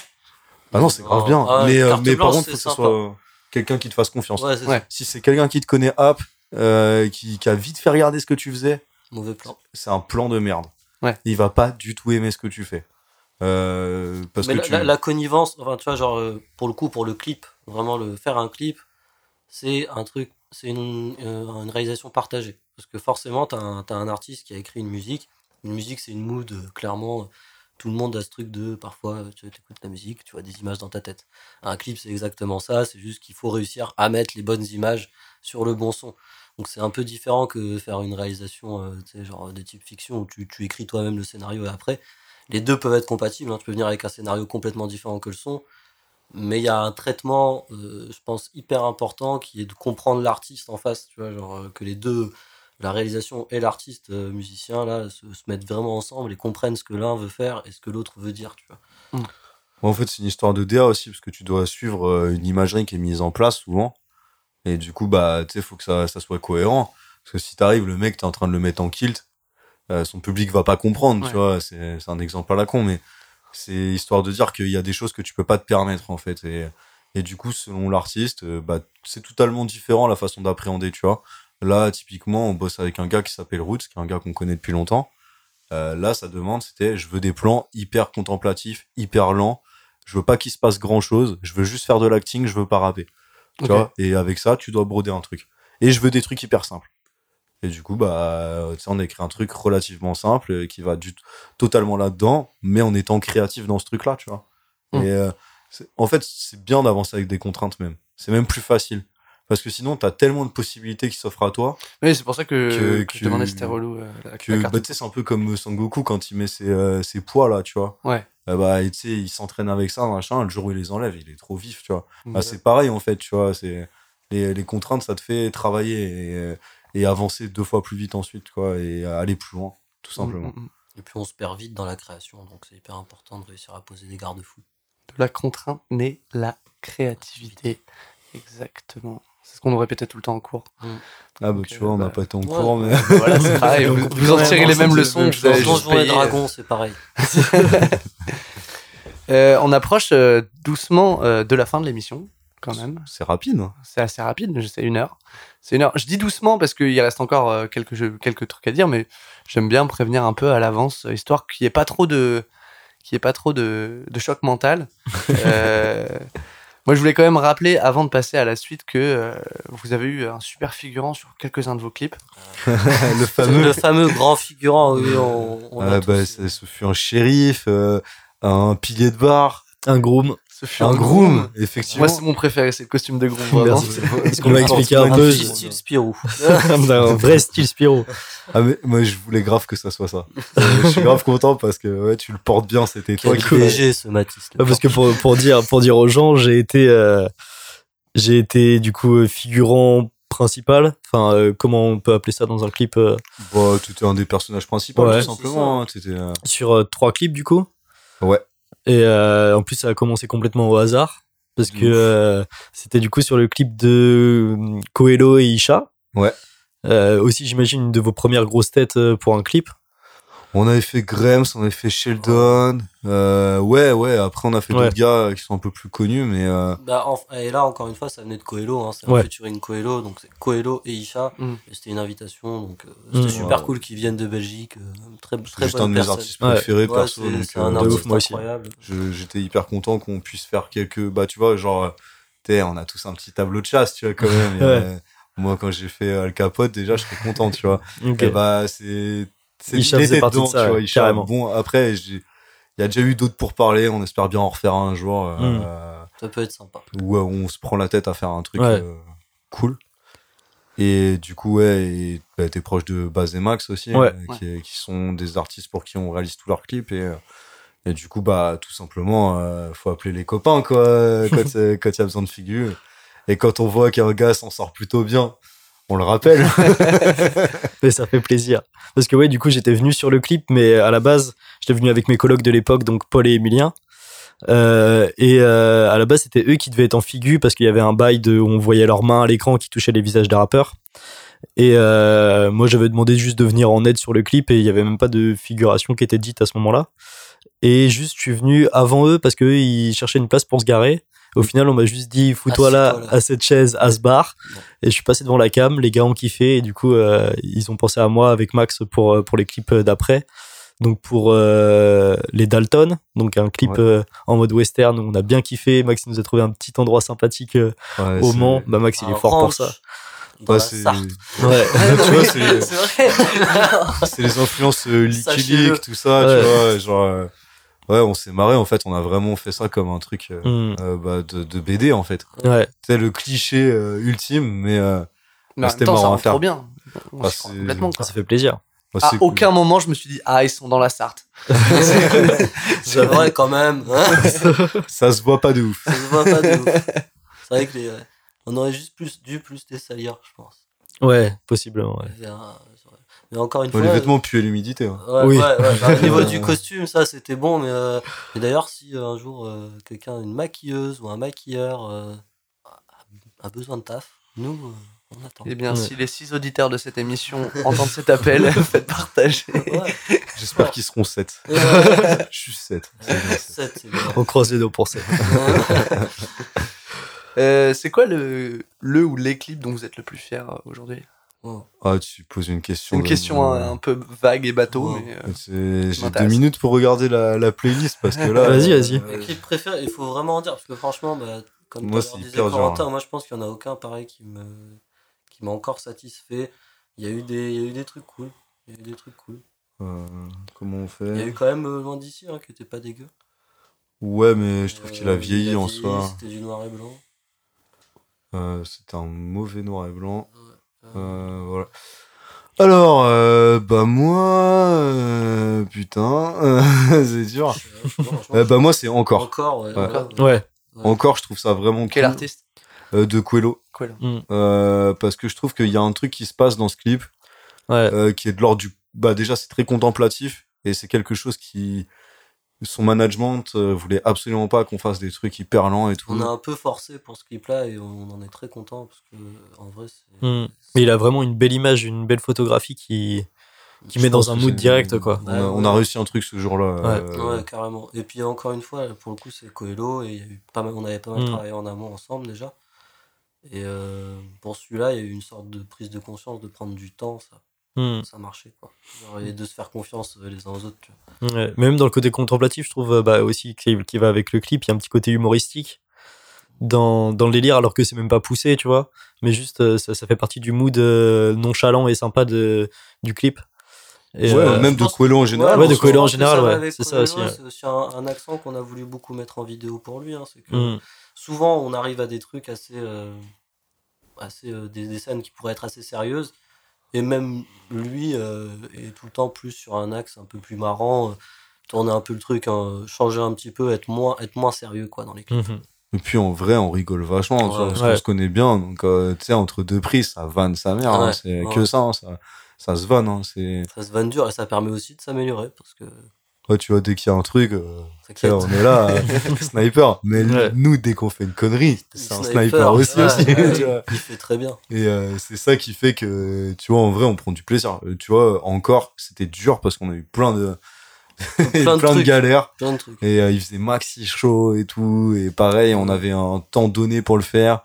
Ah non, c'est grave Ah, bien. ah, mais euh, mais par contre, faut que ce soit quelqu'un qui te fasse confiance. Ouais, Ouais. Si c'est quelqu'un qui te connaît app, euh, qui, qui a vite fait regarder ce que tu faisais, Mauvais plan. c'est un plan de merde. Ouais. Il va pas du tout aimer ce que tu fais. Euh, parce Mais que la, tu... la- la connivence, enfin, tu vois, genre, euh, pour le coup, pour le clip, vraiment, le faire un clip, c'est un truc, c'est une, euh, une réalisation partagée. Parce que forcément, t'as un, t'as un artiste qui a écrit une musique. Une musique, c'est une mood, euh, clairement. Tout le monde a ce truc de, parfois, euh, tu écoutes la musique, tu vois des images dans ta tête. Un clip, c'est exactement ça. C'est juste qu'il faut réussir à mettre les bonnes images sur le bon son. Donc, c'est un peu différent que faire une réalisation, euh, genre, de type fiction où tu, tu écris toi-même le scénario et après les deux peuvent être compatibles. hein. Tu peux venir avec un scénario complètement différent que le son. Mais il y a un traitement, euh, je pense, hyper important qui est de comprendre l'artiste en face. Tu vois, genre euh, que les deux, la réalisation et l'artiste euh, musicien, là, se, se mettent vraiment ensemble et comprennent ce que l'un veut faire et ce que l'autre veut dire. Tu vois. En fait, c'est une histoire de DA aussi, parce que tu dois suivre euh, une imagerie qui est mise en place souvent. Et du coup, bah, tu sais, faut que ça, ça soit cohérent. Parce que si t'arrives, le mec, t'es en train de le mettre en kilt, euh, son public va pas comprendre, tu vois. C'est un exemple à la con, mais c'est histoire de dire qu'il y a des choses que tu peux pas te permettre, en fait. Et, et du coup, selon l'artiste, bah, c'est totalement différent la façon d'appréhender, tu vois. Là, typiquement, on bosse avec un gars qui s'appelle Roots, qui est un gars qu'on connaît depuis longtemps. Euh, là, sa demande, c'était je veux des plans hyper contemplatifs, hyper lents. Je veux pas qu'il se passe grand chose. Je veux juste faire de l'acting, je veux pas rapper. Tu vois? Et avec ça, tu dois broder un truc. Et je veux des trucs hyper simples. Et du coup, bah, sais, on a écrit un truc relativement simple euh, qui va du totalement là-dedans, mais en étant créatif dans ce truc-là, tu vois. Mm. Et euh, en fait, c'est bien d'avancer avec des contraintes même. C'est même plus facile. Parce que sinon, t'as tellement de possibilités qui s'offrent à toi Oui, c'est pour ça que, Que- que je demandais si c'était relou. euh, la- que la carte. bah, tu sais, c'est un peu comme Sangoku quand il met ses, euh, ses poids là, tu vois. Ouais. Euh, bah, tu sais, il s'entraîne avec ça, machin. Le jour où il les enlève, il est trop vif, tu vois. Bah, c'est pareil en fait, tu vois. C'est les, les contraintes, ça te fait travailler et, et avancer deux fois plus vite ensuite, quoi, et aller plus loin, tout simplement. Mm, mm, mm. Et puis on se perd vite dans la création, donc c'est hyper important de réussir à poser des garde-fous. De la contrainte naît la créativité. Exactement. C'est ce qu'on nous répétait tout le temps en cours. Ah bah Donc, tu euh, vois, on n'a bah, pas été en ouais. cours, mais voilà, c'est pareil. Vous, vous en tirez les mêmes leçons. Vous avez Dans juste Donjons et Dragons, c'est pareil. Euh, on approche euh, doucement euh, de la fin de l'émission, quand même. c'est rapide. hein. C'est assez rapide, c'est une heure. C'est une heure. Je dis doucement parce qu'il reste encore euh, quelques, jeux- quelques trucs à dire, mais j'aime bien prévenir un peu à l'avance, histoire qu'il n'y ait pas trop de, qu'il y ait pas trop de, de choc mental. Moi, je voulais quand même rappeler, avant de passer à la suite, que euh, vous avez eu un super figurant sur quelques-uns de vos clips. le fameux. Le fameux grand figurant, oui, on, Ah bah, ça- ce fut un shérif, euh, un pilier de bar, Un groom. Ce fut un groom, effectivement. Moi, c'est mon préféré, c'est le costume de groom. vraiment. Merci. C'est- Parce qu'on m'a expliqué un un peu. petit style Spirou. un vrai style Spiro. Ah mais moi je voulais grave que ça soit ça. Euh, je suis grave content parce que ouais, tu le portes bien, c'était toi qui léger ce Matisse. Ouais, parce que pour, pour dire pour dire aux gens, j'ai été euh, j'ai été du coup euh, figurant principal. Enfin, euh, comment on peut appeler ça dans un clip euh, Bah, tu étais un des personnages principaux, Ouais. tout simplement. hein. Euh, sur euh, trois clips du coup? Ouais. Et euh, en plus, ça a commencé complètement au hasard parce que euh, c'était du coup sur le clip de euh, Coelho et Isha. Ouais. Euh, aussi, j'imagine une de vos premières grosses têtes euh, pour un clip. On avait fait Grems, on avait fait Sheldon. Euh, ouais, ouais. Après, on a fait Ouais. d'autres gars qui sont un peu plus connus, mais euh, Bah, en- et là, encore une fois, ça venait de Coelho. Hein, c'est Ouais. un featuring Coelho, donc c'est Coelho et Isha. Mm. Et c'était une invitation, donc euh, c'était Mm. super Ouais. cool qu'ils viennent de Belgique. euh, très c'est très juste un de mes personne. artistes Ouais. préférés, Ouais, perso. c'est donc, c'est un euh, artiste ouf, moi aussi. incroyable. je- j'étais hyper content qu'on puisse faire quelques. Bah, tu vois, genre, euh, t'sais, on a tous un petit tableau de chasse, tu vois, quand même. Euh, moi, quand j'ai fait euh, Al Capote, déjà, je serais content, tu vois. Ok. Et bah, c'est. Isha il était partie de dedans, ça, tu vois, Isha. Bon, après, il y a déjà eu d'autres pour parler. On espère bien en refaire un jour. euh, Mm. Ça peut être sympa. où euh, on se prend la tête à faire un truc Ouais. euh, cool. Et du coup, ouais, bah, t'es proche de Baz et Max aussi, Ouais. euh, qui, qui sont des artistes pour qui on réalise tous leurs clips. Et, et du coup, bah, tout simplement, euh, faut appeler les copains, quoi, quand il y a besoin de figure. Et quand on voit qu'un gars s'en sort plutôt bien, on le rappelle. Mais ça fait plaisir. Parce que ouais, du coup, j'étais venu sur le clip, mais à la base, j'étais venu avec mes colocs de l'époque, donc Paul et Emilien. Euh, et euh, à la base, c'était eux qui devaient être en figure parce qu'il y avait un bail de, où on voyait leurs mains à l'écran qui touchaient les visages des rappeurs. Et euh, moi, j'avais demandé juste de venir en aide sur le clip et il y avait même pas de figuration qui était dite à ce moment-là. Et juste, je suis venu avant eux parce qu'eux, ils cherchaient une place pour se garer. Au final, on m'a juste dit, fous-toi là, à cette chaise, à ce bar. Bon. Et je suis passé devant la cam, les gars ont kiffé et du coup, euh, ils ont pensé à moi avec Max pour, euh, pour les clips d'après. Donc pour euh, les Dalton, donc un clip Ouais. euh, en mode western où on a bien kiffé. Max il nous a trouvé un petit endroit sympathique euh, Ouais, au Mans. Bah Max il est Un fort pour ça. Dans Ouais, la c'est. Ouais. tu vois, c'est c'est vrai. c'est les influences euh. Leak, tout ça, Ouais. tu vois, genre euh, ouais, on s'est marré en fait, on a vraiment fait ça comme un truc euh, Mm. euh, bah, de, de BD en fait. Ouais. C'est le cliché euh, ultime, mais euh, Mais en c'était temps, ça marrant à faire. trop bien. On Ah, c'est- complètement. quoi. Ça fait plaisir. bah, À cool. aucun moment, je me suis dit, ah, ils sont dans la Sarthe. C'est vrai quand même. hein. ça se voit pas de ouf. Ça se voit pas de ouf. C'est vrai que les, on aurait juste plus, dû plus les salir, je pense. Ouais, possiblement. Ouais. Mais encore une fois. les vêtements puent l'humidité. hein. Ouais, Oui. ouais, ouais. Bah, au niveau Euh, du costume, ça c'était bon, mais euh, d'ailleurs, si euh, un jour euh, quelqu'un, une maquilleuse ou un maquilleur euh, a, a besoin de taf, nous, euh, on attend. Eh bien, Ouais. si les six auditeurs de cette émission entendent cet appel, faites partager. Ouais. J'espère qu'ils seront 7. Et, euh, Je suis 7. sept, bien. On croise les doigts pour ça. Euh, c'est quoi le, le ou les clips dont vous êtes le plus fier euh, aujourd'hui? Oh. Ah, tu poses une question. C'est une question un, un peu vague et bateau, euh, J'ai deux minutes pour regarder la, la playlist parce que là. Vas-y, vas-y. Clips préférés, il faut vraiment en dire, parce que franchement, bah, comme Moi, c'est dur, Corentin, hein. moi je pense qu'il n'y en a aucun pareil qui me qui m'a encore satisfait. Il y, a eu des, il y a eu des trucs cool. Il y a eu des trucs cool. Euh, comment on Il y a fait eu quand même euh, Loin d'ici, hein, qui était pas dégueu. Ouais, mais je trouve Euh, qu'il a vieilli en soi. C'était du noir et blanc. Euh, C'était un mauvais noir et blanc. Euh, Euh, voilà. Alors, euh, bah moi, euh, putain, euh, c'est dur. Euh, bah moi, c'est encore. Encore, ouais. Encore. ouais. Ouais. Encore, je trouve ça vraiment quel cool. artiste? Euh, De là Euh, parce que je trouve qu'il y a un truc qui se passe dans ce clip Ouais. euh, qui est de l'ordre du. Bah déjà, c'est très contemplatif et c'est quelque chose qui. Son management euh, voulait absolument pas qu'on fasse des trucs hyper lents et tout. On a un peu forcé pour ce clip-là et on en est très content parce que en vrai, c'est. Mm. Mais il a vraiment une belle image, une belle photographie qui, qui met dans un mood direct, quoi. On a, on a réussi un truc ce jour-là. Ouais. euh, Ouais, carrément. Et puis encore une fois, pour le coup, c'est Coelho et il y a eu pas mal, on avait pas mal Mm. travaillé en amont ensemble déjà. Et euh, pour celui-là, il y a eu une sorte de prise de conscience de prendre du temps, ça, Mm. ça marchait quoi. Genre, et de se faire confiance euh, les uns aux autres. Tu vois. Ouais. Même dans le côté contemplatif, je trouve euh, bah, aussi qui, qui va avec le clip, il y a un petit côté humoristique dans, dans le délire, alors que c'est même pas poussé, tu vois. Mais juste, euh, ça, ça fait partie du mood nonchalant et sympa de, du clip. Et, Ouais, euh, même de Quello en général. Ouais, de. Coelho en général, ouais, c'est ça Coelho, aussi, ouais. C'est aussi un, un accent qu'on a voulu beaucoup mettre en vidéo pour lui. hein, c'est que mm. souvent on arrive à des trucs assez, euh, assez euh, des, des scènes qui pourraient être assez sérieuses et même lui euh, est tout le temps plus sur un axe un peu plus marrant euh, tourner un peu le truc hein, changer un petit peu être moins être moins sérieux quoi dans les clips Mhm. Et puis en vrai, on rigole vachement, tu vois, Ouais. parce Ouais. qu'on se connaît bien. Donc, euh, tu sais, entre deux prises, ça vanne sa mère. hein, c'est Ouais. que ça, hein, ça, ça se vanne. Hein, c'est, ça se vanne dur et ça permet aussi de s'améliorer parce que tu vois, dès qu'il y a un truc, euh, on est là, euh, sniper. Mais Ouais. nous, dès qu'on fait une connerie, c'est un Sniper, aussi. ouais, aussi ouais, tu vois. il fait très bien Et euh, c'est ça qui fait que, tu vois, en vrai, on prend du plaisir. Tu vois, encore, c'était dur parce qu'on a eu plein de, plein, Plein de galères. plein de trucs Et euh, il faisait maxi chaud et tout. Et pareil, on avait un temps donné pour le faire.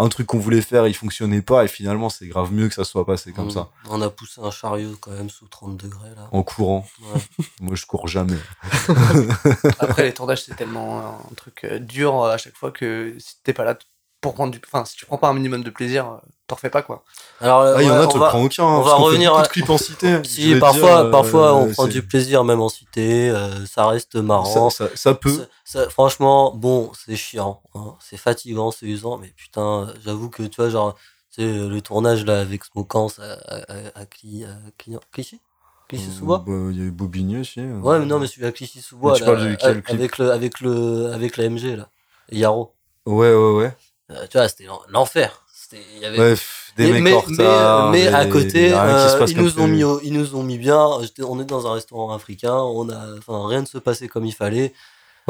Un truc qu'on voulait faire, il fonctionnait pas. Et finalement, c'est grave mieux que ça soit passé comme ça. on a poussé un chariot quand même sous 30 degrés là En courant. Ouais. Moi, je cours jamais. Après, les tournages, c'est tellement un truc euh, dur à chaque fois que si t'es pas là pour prendre du. Enfin, si tu prends pas un minimum de plaisir, euh, t'en refais pas quoi. alors Ah, il y en a, va- prends aucun. hein, on va revenir beaucoup à- de clips en cité. Si, parfois, dire, euh, parfois on prend du plaisir même en cité, euh, ça reste marrant. Ça, ça, ça peut. Ça- ça- franchement, bon, c'est chiant, hein, c'est fatigant, c'est usant, mais putain, j'avoue que tu vois, genre, tu sais, le tournage là avec Smokans à, à, à, à, Cli- à Cli- Clichy? Clichy-sous-Bois? Bah, Il y a eu Bobigny aussi. hein. Ouais, mais non, mais celui à Clichy-sous-Bois, Mais tu là, parles de quel a- clip? avec, le, avec, le, avec la MG là, Yaro. Ouais, ouais, ouais. Euh, tu vois, c'était l'en- l'enfer. Il y avait- Bref, des mais, mecs mais, mais, mais à côté, euh, ils, nous ont mis au- ils nous ont mis bien. On est dans un restaurant africain, on a, enfin, rien ne se passait comme il fallait.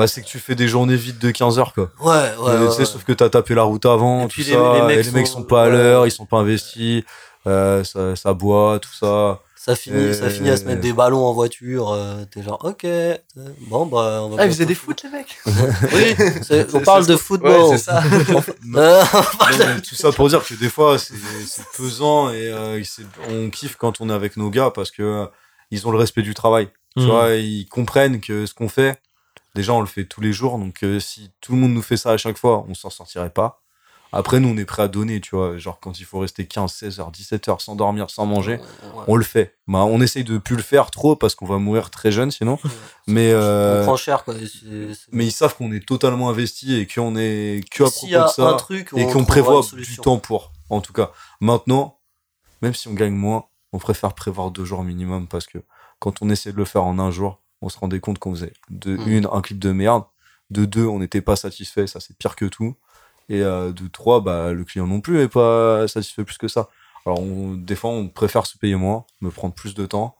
C'est que tu fais des journées vides de 15 heures, quoi. Ouais, ouais. Sauf que t'as tapé la route avant, Et tout puis les- ça, les mecs et les mecs sont- pas à l'heure, ils sont pas investis, euh, ça, ça boit, tout ça. Ça finit, ça Euh, finit à se mettre des ballons en voiture. euh, T'es genre, ok, euh, bon, bah, on va. Ah, ils faisaient des foot, les mecs Oui, c'est- on parle de football. Ouais, c'est ça. Euh, tout ça pour dire que des fois, c'est c'est pesant et euh, c'est- on kiffe quand on est avec nos gars parce que euh, ils ont le respect du travail. Tu Mhm. vois, ils comprennent que ce qu'on fait, déjà, on le fait tous les jours. Donc, euh, si tout le monde nous fait ça à chaque fois, on s'en sortirait pas. Après, nous, on est prêt à donner, tu vois. Genre, quand il faut rester 15, 16 heures, 17 heures sans dormir, sans manger, ouais. on le fait. Bah, on essaye de plus le faire trop parce qu'on va mourir très jeune sinon. Mais, On euh, prend cher, quoi. mais ils savent qu'on est totalement investi et qu'on est que à S'il propos y a de ça un truc, et on qu'on prévoit du temps pour. En tout cas, maintenant, même si on gagne moins, on préfère prévoir deux jours minimum parce que quand on essayait de le faire en un jour, on se rendait compte qu'on faisait de Mm. une un clip de merde, de deux on n'était pas satisfait, ça c'est pire que tout, et euh, de trois bah le client non plus est pas satisfait plus que ça. Alors on, des fois on préfère se payer moins, me prendre plus de temps,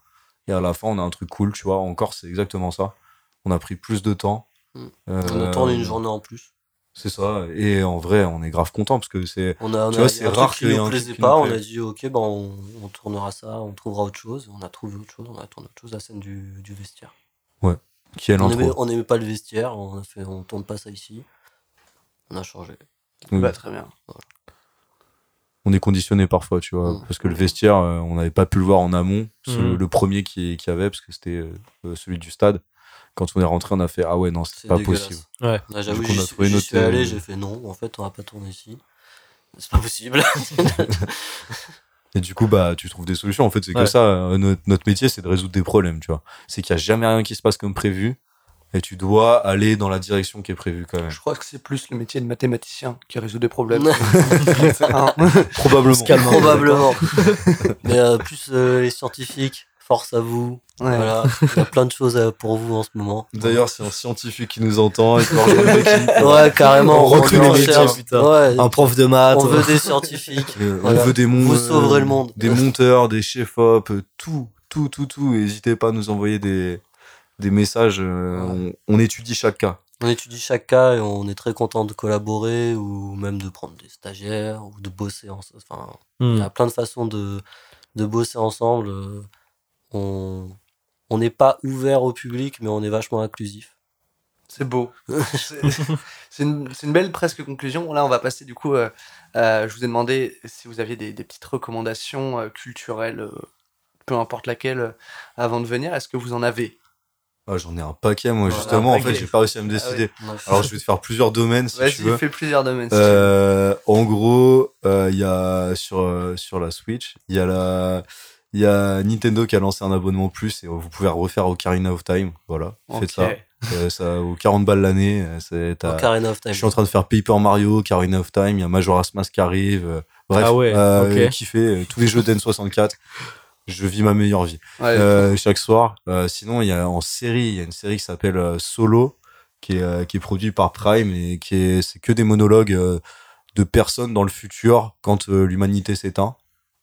et à la fin on a un truc cool, tu vois. Encore c'est exactement ça. On a pris plus de temps. Mm. Euh, On a tourné une journée en plus. c'est ça. Et en vrai, on est grave content parce que c'est. On a, on Tu vois, c'est rare qu'il nous plaisait pas. nous On a dit, ok, ben on, on tournera ça, on trouvera autre chose. On a trouvé autre chose. On a tourné autre chose, la scène du, du vestiaire. Qui est On aimait, on aimait pas le vestiaire. On a fait, on tourne pas ça ici. On a changé. Oui. Bah, très bien. On est conditionné parfois, tu vois. Mm. Parce que le vestiaire, euh, on n'avait pas pu le voir en amont. Ce- Mm. Le premier qui, qui avait, parce que c'était euh, euh, celui du stade. Quand on est rentré, on a fait Ah ouais, non, c'est pas possible. Ouais. Là, J'avoue, Du coup, on j'y a suis- trouvé j'y notre, suis allé, j'ai fait non, en fait, on va pas tourner ici. C'est pas possible. Et du coup, bah, tu trouves des solutions. En fait, c'est Ouais. que ça. notre, notre métier, c'est de résoudre des problèmes, tu vois. C'est qu'il y a jamais rien qui se passe comme prévu. Et tu dois aller dans la direction qui est prévue quand même. Je crois que c'est plus le métier de mathématicien qui résout des problèmes. Probablement. Probablement. Mais euh, plus euh, les scientifiques, force à vous. Ouais. Voilà, il y a plein de choses euh, pour vous en ce moment. D'ailleurs, c'est un scientifique qui nous entend. Ouais, carrément. On recrute les métiers, putain. Ouais, Un prof de maths. on veut des scientifiques. Euh, Voilà. On veut des mon- Vous sauverez le monde. Des monteurs, des chefs-op, euh, tout, tout, tout, tout. N'hésitez pas à nous envoyer des, des messages. euh, on, on étudie chaque cas. On étudie chaque cas et on est très content de collaborer ou même de prendre des stagiaires ou de bosser ensemble. Enfin, il Hmm. y a plein de façons de, de bosser ensemble. Euh, On on n'est pas ouvert au public, mais on est vachement inclusif. C'est beau. C'est une, c'est une belle presque conclusion. Là, on va passer du coup. euh, euh, je vous ai demandé si vous aviez des, des petites recommandations euh, culturelles, euh, peu importe laquelle, euh, avant de venir. Est-ce que vous en avez? Ah, J'en ai un paquet, moi, Ouais, justement. En fait, j'ai pas réussi à me Ah décider. Ouais. Alors, je vais te faire plusieurs domaines si tu Vas-y, veux. fais plusieurs domaines. si tu veux. Euh, en gros, euh, il y a sur euh, sur la Switch, il y a la il y a Nintendo qui a lancé un abonnement plus et vous pouvez refaire Ocarina of Time, voilà, faites ça. Euh, ça aux 40 balles l'année, euh, Ocarina of Time. Je suis en train de faire Paper Mario, Ocarina of Time, il y a Majora's Mask qui arrive. euh, bref, Ah ouais, euh, ok. kiffé euh, tous les jeux d'N64. Je vis ma meilleure vie Ouais, euh, chaque soir. Euh, sinon, il y a en série, il y a une série qui s'appelle euh, Solo, qui est qui est produite par Prime et qui est c'est que des monologues de personnes dans le futur quand l'humanité s'éteint.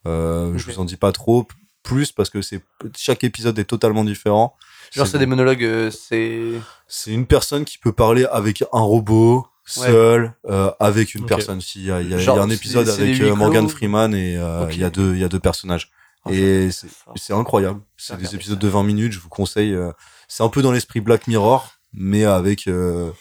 Euh, Je vous en dis pas trop plus parce que c'est chaque épisode est totalement différent. Genre, c'est des monologues, c'est. C'est une personne qui peut parler avec un robot, seul, euh, avec une personne. Il y a, il y a- il y Genre, a un épisode avec Morgan Freeman et euh, il y a deux, il y a deux personnages. Et c'est incroyable. C'est Regardez des épisodes ça. de 20 minutes. Je vous conseille. euh, c'est un peu dans l'esprit Black Mirror, mais avec euh,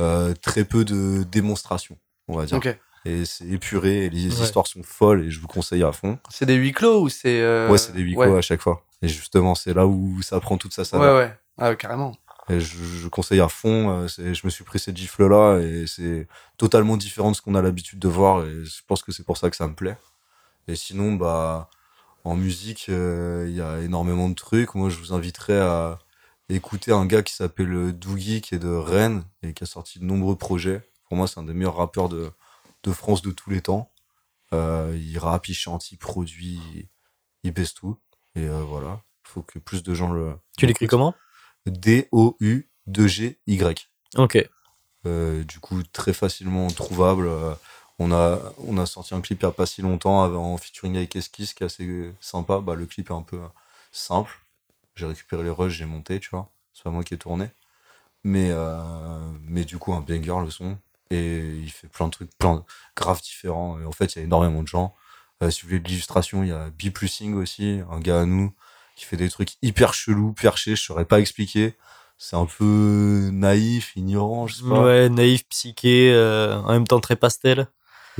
euh, très peu de démonstration, on va dire. Et c'est épuré. Et les Ouais. histoires sont folles et je vous conseille à fond. C'est des huis clos ou c'est. euh, Ouais, c'est des huis ouais. clos à chaque fois. Et justement, c'est là où ça prend toute sa Ouais, saveur. ouais. Ah, ouais, carrément. Et je, je conseille à fond. Je me suis pris cette gifle-là et c'est totalement différent de ce qu'on a l'habitude de voir. Et je pense que c'est pour ça que ça me plaît. Et sinon, bah, en musique, euh, il y a énormément de trucs. Moi, je vous inviterais à écouter un gars qui s'appelle euh, Doogie, qui est de Rennes et qui a sorti de nombreux projets. Pour moi, c'est un des meilleurs rappeurs de, de France de tous les temps. Euh, il rappe, il chante, il produit, il, il baisse tout. Et euh, voilà. Il faut que plus de gens le. Tu l'écris comment? D-O-U-2-G-Y. Ok. Euh, du coup, très facilement trouvable. On, a, sorti un clip il n'y a pas si longtemps en featuring avec Esquisse qui est assez sympa. Bah, le clip est un peu simple. J'ai récupéré les rushs, j'ai monté, tu vois. C'est pas moi qui ai tourné. Mais, euh, du coup, un banger le son. Et il fait plein de trucs, plein de graves différents. Et en fait, il y a énormément de gens. Euh, si vous voulez de l'illustration, il y a B Plusing aussi, un gars à nous, qui fait des trucs hyper chelous, perchés, je saurais pas expliquer. C'est un peu naïf, ignorant, je sais pas. Ouais, naïf, psyché, euh, en même temps très pastel.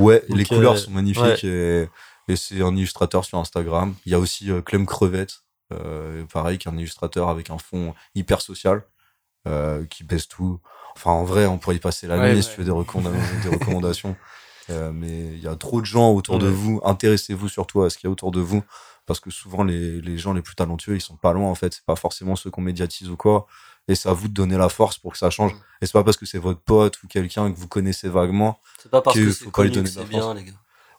Ouais, Donc, les couleurs sont magnifiques et, et c'est un illustrateur sur Instagram. Il y a aussi euh, Clem Crevette, euh, pareil, qui est un illustrateur avec un fond hyper social, euh, qui baisse tout. Enfin, en vrai, on pourrait y passer la Ouais, nuit si tu veux des, recommanda- des recommandations. Euh, mais il y a trop de gens autour de vous. Intéressez-vous surtout à ce qu'il y a autour de vous. Parce que souvent, les, les gens les plus talentueux, ils sont pas loin, en fait. C'est pas forcément ceux qu'on médiatise ou quoi. Et c'est à vous de donner la force pour que ça change. Et c'est pas parce que c'est votre pote ou quelqu'un que vous connaissez vaguement C'est pas parce qu'il que faut c'est pas lui connu donner que la c'est bien, force. les gars.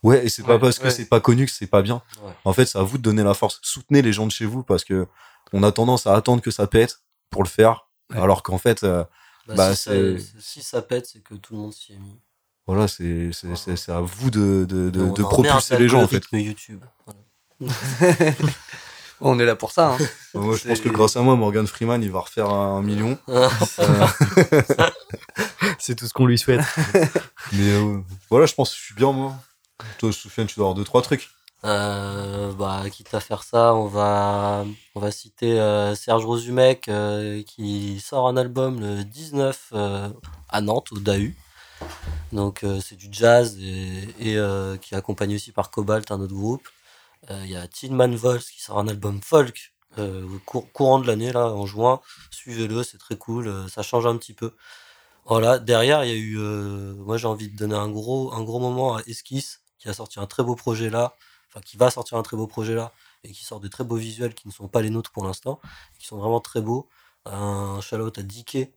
Ouais, et c'est pas Ouais, parce que ouais. c'est pas connu que c'est pas bien. Ouais. En fait, c'est à vous de donner la force. Soutenez les gens de chez vous parce que on a tendance à attendre que ça pète pour le faire. Ouais. Alors qu'en fait, euh, Bah, Bah, si, ça, c'est- si ça pète, c'est que tout le monde s'y est mis. voilà, c'est c'est c'est c'est à vous de de de, de propulser les gens en fait. YouTube. Voilà. On est là pour ça. hein. Moi, je pense que grâce à moi, Morgan Freeman, il va refaire un million. Ah, Euh, C'est tout ce qu'on lui souhaite. mais euh, voilà, je pense que je suis bien moi. Toi, Soufiane, tu dois avoir deux trois trucs. Euh, bah, quitte à faire ça, on va, on va citer euh, Serge Rosumec euh, qui sort un album le 19 euh, à Nantes, au DAU. Donc, euh, c'est du jazz et, et, euh, qui est accompagné aussi par Cobalt, un autre groupe. Euh, Il y a Tinman Vols qui sort un album folk euh, courant de l'année, là, en juin. Suivez-le, c'est très cool, euh, ça change un petit peu. Voilà, derrière, il y a eu. moi, j'ai envie de donner un gros, un gros moment à Esquisse, qui a sorti un très beau projet là, enfin, qui va sortir un très beau projet là, et qui sort de très beaux visuels qui ne sont pas les nôtres pour l'instant, qui sont vraiment très beaux. Un shout-out à Diké.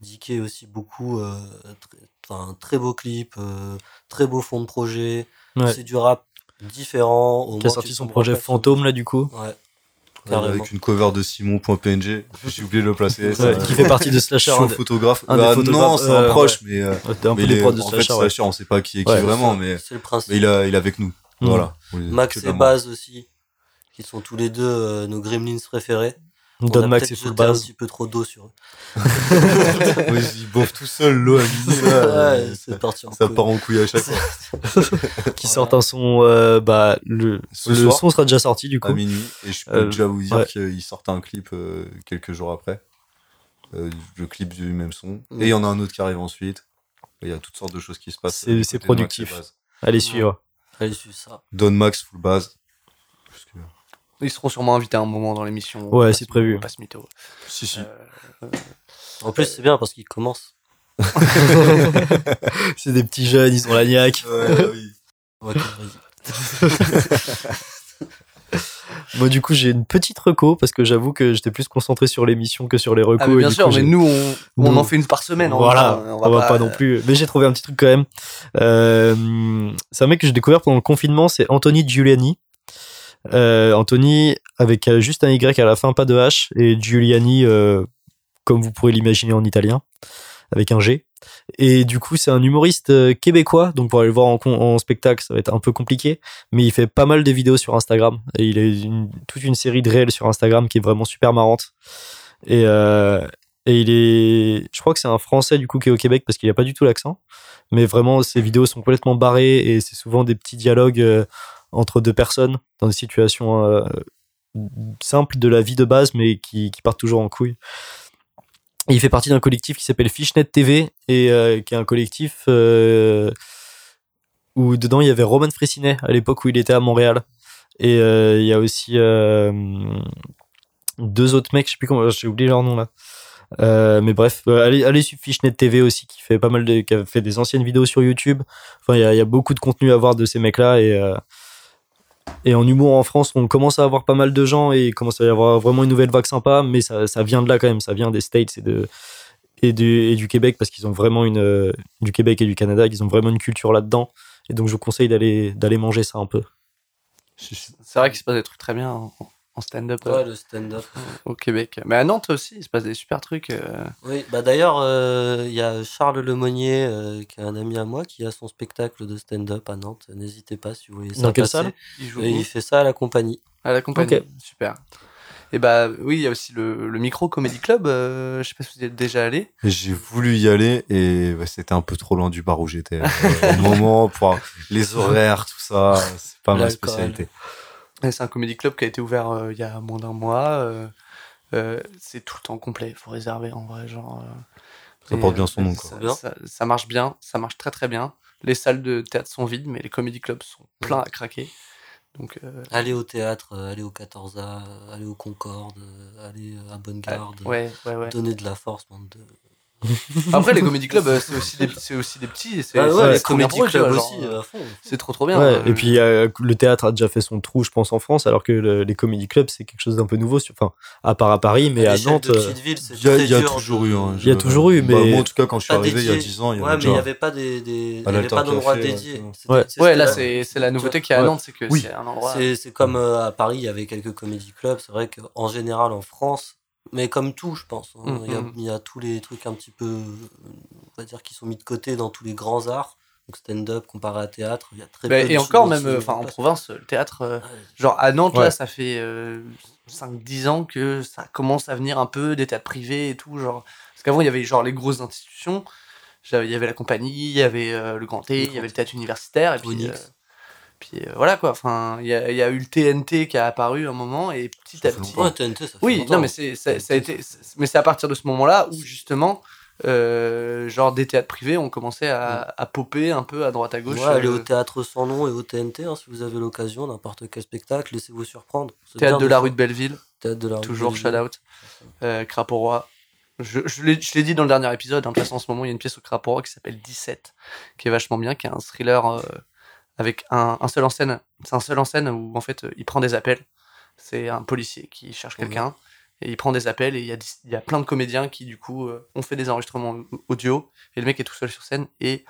Diké aussi beaucoup. euh, tr- Enfin, un très beau clip, euh, très beau fond de projet. Ouais. C'est du rap différent. au Qui a sorti son projet Fantôme là du coup. Ouais. Carrément. Avec une cover de Simon.png. J'ai oublié de le placer. ça, Ouais, qui fait partie de Slasher. Chaud un des- photographe. un Bah, non, c'est un euh, proche, mais, euh, un peu mais il les est- prods de en fait, Slasher. ouais. Slasher, on sait pas qui est qui Ouais, vraiment, mais, C'est le principe. mais il, a, il est avec nous. Mhm. Voilà. Max et. Baz aussi, qui sont tous les deux euh, nos gremlins préférés. On Don Max et Full un petit peu trop d'eau sur eux. Ouais, il bouffe tout seul l'eau à midi. là, ouais, c'est parti en ça part en couille à chaque fois. Qui sortent un son. euh, bah, le Ce le soir, son sera déjà sorti du à coup. minuit. Et je peux Euh, déjà vous dire ouais. qu'il sortait un clip euh, quelques jours après. Euh, le clip du même son. Mm. Et il y en a un autre qui arrive ensuite. Il y a toutes sortes de choses qui se passent. C'est- productif. Allez suivre. Allez, suivre ça. Don Max, full base. Ils seront sûrement invités à un moment dans l'émission. Ouais, c'est ce- prévu. Pas ce mytho. Si, si. Euh, En plus, c'est bien parce qu'ils commencent. C'est des petits jeunes, ils ont la niaque. Ouais, oui. Moi, du coup, j'ai une petite reco parce que j'avoue que j'étais plus concentré sur l'émission que sur les recos. Ah, mais bien sûr, coup, mais j'ai- nous, on, on Nous- en fait une par semaine. en Voilà, on va, pas, non plus. Mais j'ai trouvé un petit truc quand même. Euh, c'est un mec que j'ai découvert pendant le confinement, c'est Anthony Giuliani. Euh, Anthony avec euh, juste un Y à la fin, pas de H, et Giuliani, euh, comme vous pourrez l'imaginer en italien, avec un G. Et du coup, c'est un humoriste québécois, donc pour aller le voir en, spectacle, ça va être un peu compliqué, mais il fait pas mal de vidéos sur Instagram. Et il a toute une série de réels sur Instagram qui est vraiment super marrante. Et, et il est, je crois que c'est un Français du coup qui est au Québec parce qu'il a pas du tout l'accent. Mais vraiment, ses vidéos sont complètement barrées et c'est souvent des petits dialogues entre deux personnes dans des situations euh, simples de la vie de base, mais qui, partent toujours en couille. Il fait partie d'un collectif qui s'appelle Fishnet TV et euh, qui est un collectif euh, où dedans il y avait Roman Fressinet à l'époque où il était à Montréal. Et il y a aussi deux autres mecs, je sais plus comment, j'ai oublié leur nom là. Mais bref, allez, allez suivre Fishnet TV aussi, qui fait pas mal de, qui a fait des anciennes vidéos sur YouTube. Enfin, il y a, beaucoup de contenu à voir de ces mecs-là et et en humour en France, on commence à avoir pas mal de gens et il commence à y avoir vraiment une nouvelle vague sympa, mais ça, ça vient de là quand même, ça vient des States et de et du, et du Québec parce qu'ils ont vraiment une euh, du Québec et du Canada, ils ont vraiment une culture là-dedans. Et donc je vous conseille d'aller manger ça un peu. C'est vrai qu'il se passe des trucs très bien en, en stand-up euh, Ouais, le stand-up. au Québec. Mais à Nantes aussi, il se passe des super trucs. euh. Oui, bah d'ailleurs, euh, il y a Charles Lemonnier, euh, qui est un ami à moi, qui a son spectacle de stand-up à Nantes. N'hésitez pas si vous voulez ça. Dans quelle salle? Il joue il fait ça à la compagnie. à la compagnie. Super. Et bah oui, il y a aussi le, le Micro Comedy Club. euh, je sais pas si vous y êtes déjà allé. J'ai voulu y aller et c'était un peu trop loin du bar où j'étais. Euh, Au moment, pour les horaires, tout ça, c'est pas ma spécialité. Et C'est un comedy club qui a été ouvert euh, il y a moins d'un mois. euh, euh, c'est tout le temps complet. Il faut réserver en vrai, genre. euh, Ça porte bien son nom, quoi. Ça, Bien. ça- ça marche bien, ça marche très très bien. Les salles de théâtre sont vides, mais les comedy clubs sont pleins à craquer. Donc, euh, Aller au théâtre, aller au 14A, euh, aller au Concorde, aller euh, à Bonne Garde. ouais, ouais, ouais. Donner de la force, bande de. Après, les comedy clubs, euh, c'est aussi des, c'est aussi des petits. et C'est Ah c'est- ouais, les c'est comédie clubs aussi, euh, à. C'est trop trop bien. Ouais, euh, et puis euh, le théâtre a déjà fait son trou, je pense, en France, alors que le- les comedy clubs, c'est quelque chose d'un peu nouveau. Sur, enfin, à part à Paris, mais à, l'échelle Nantes. de petite ville, c'est Il y y a toujours eu. hein, Il y a toujours eu, bah, mais- moi, en tout cas, quand je suis arrivé il y a dédié. 10 ans, il y Ouais, avait mais il n'y avait pas des, des... il y À avait pas l'Alter d'endroit dédié. ouais. Ouais. Ouais, là, c'est c'est la nouveauté qu'il y a à Ouais. Nantes, c'est que Oui. c'est un endroit. C'est comme à Paris, il y avait quelques comédie clubs. C'est vrai qu'en général, en France, mais comme tout, je pense, hein, Mm, il y, a- mm. il y a tous les trucs un petit peu, euh, on va dire, qui sont mis de côté dans tous les grands arts. Donc stand-up comparé à théâtre, il y a très Bah, peu de et encore, même, enfin, en province, le théâtre. euh, Ouais. Genre à Nantes, Ouais. là, ça fait 5-10 ans que ça commence à venir un peu des théâtres privés et tout. Genre... Parce qu'avant, il y avait genre les grosses institutions. Il y avait la compagnie, il y avait euh, le Grand T, il y avait le théâtre universitaire. Et puis, Onyx. Puis euh, voilà quoi. Enfin, il y y a eu le TNT qui a apparu un moment et petit Ça à petit. longtemps. Ouais, TNT, ça fait Oui, longtemps. non, mais c'est ça, ça a été, mais c'est à partir de ce moment-là où justement, euh, genre des théâtres privés ont commencé à, à popper un peu à droite à gauche. Ouais, allez euh, au théâtre sans nom et au TNT, hein, si vous avez l'occasion, n'importe quel spectacle, laissez-vous surprendre. Théâtre de la rue de Belleville. Théâtre de la rue Toujours shout out. Euh, Crapaud. Je, je l'ai dit dans le dernier épisode. hein, De toute façon, en ce moment, il y a une pièce au Crapaud qui s'appelle 17, qui est vachement bien, qui est un thriller avec un, un seul en scène. C'est un seul en scène où en fait, il prend des appels. C'est un policier qui cherche Mhm. quelqu'un et il prend des appels et il y a, dix- il y a plein de comédiens qui du coup euh, ont fait des enregistrements au- audio et le mec est tout seul sur scène et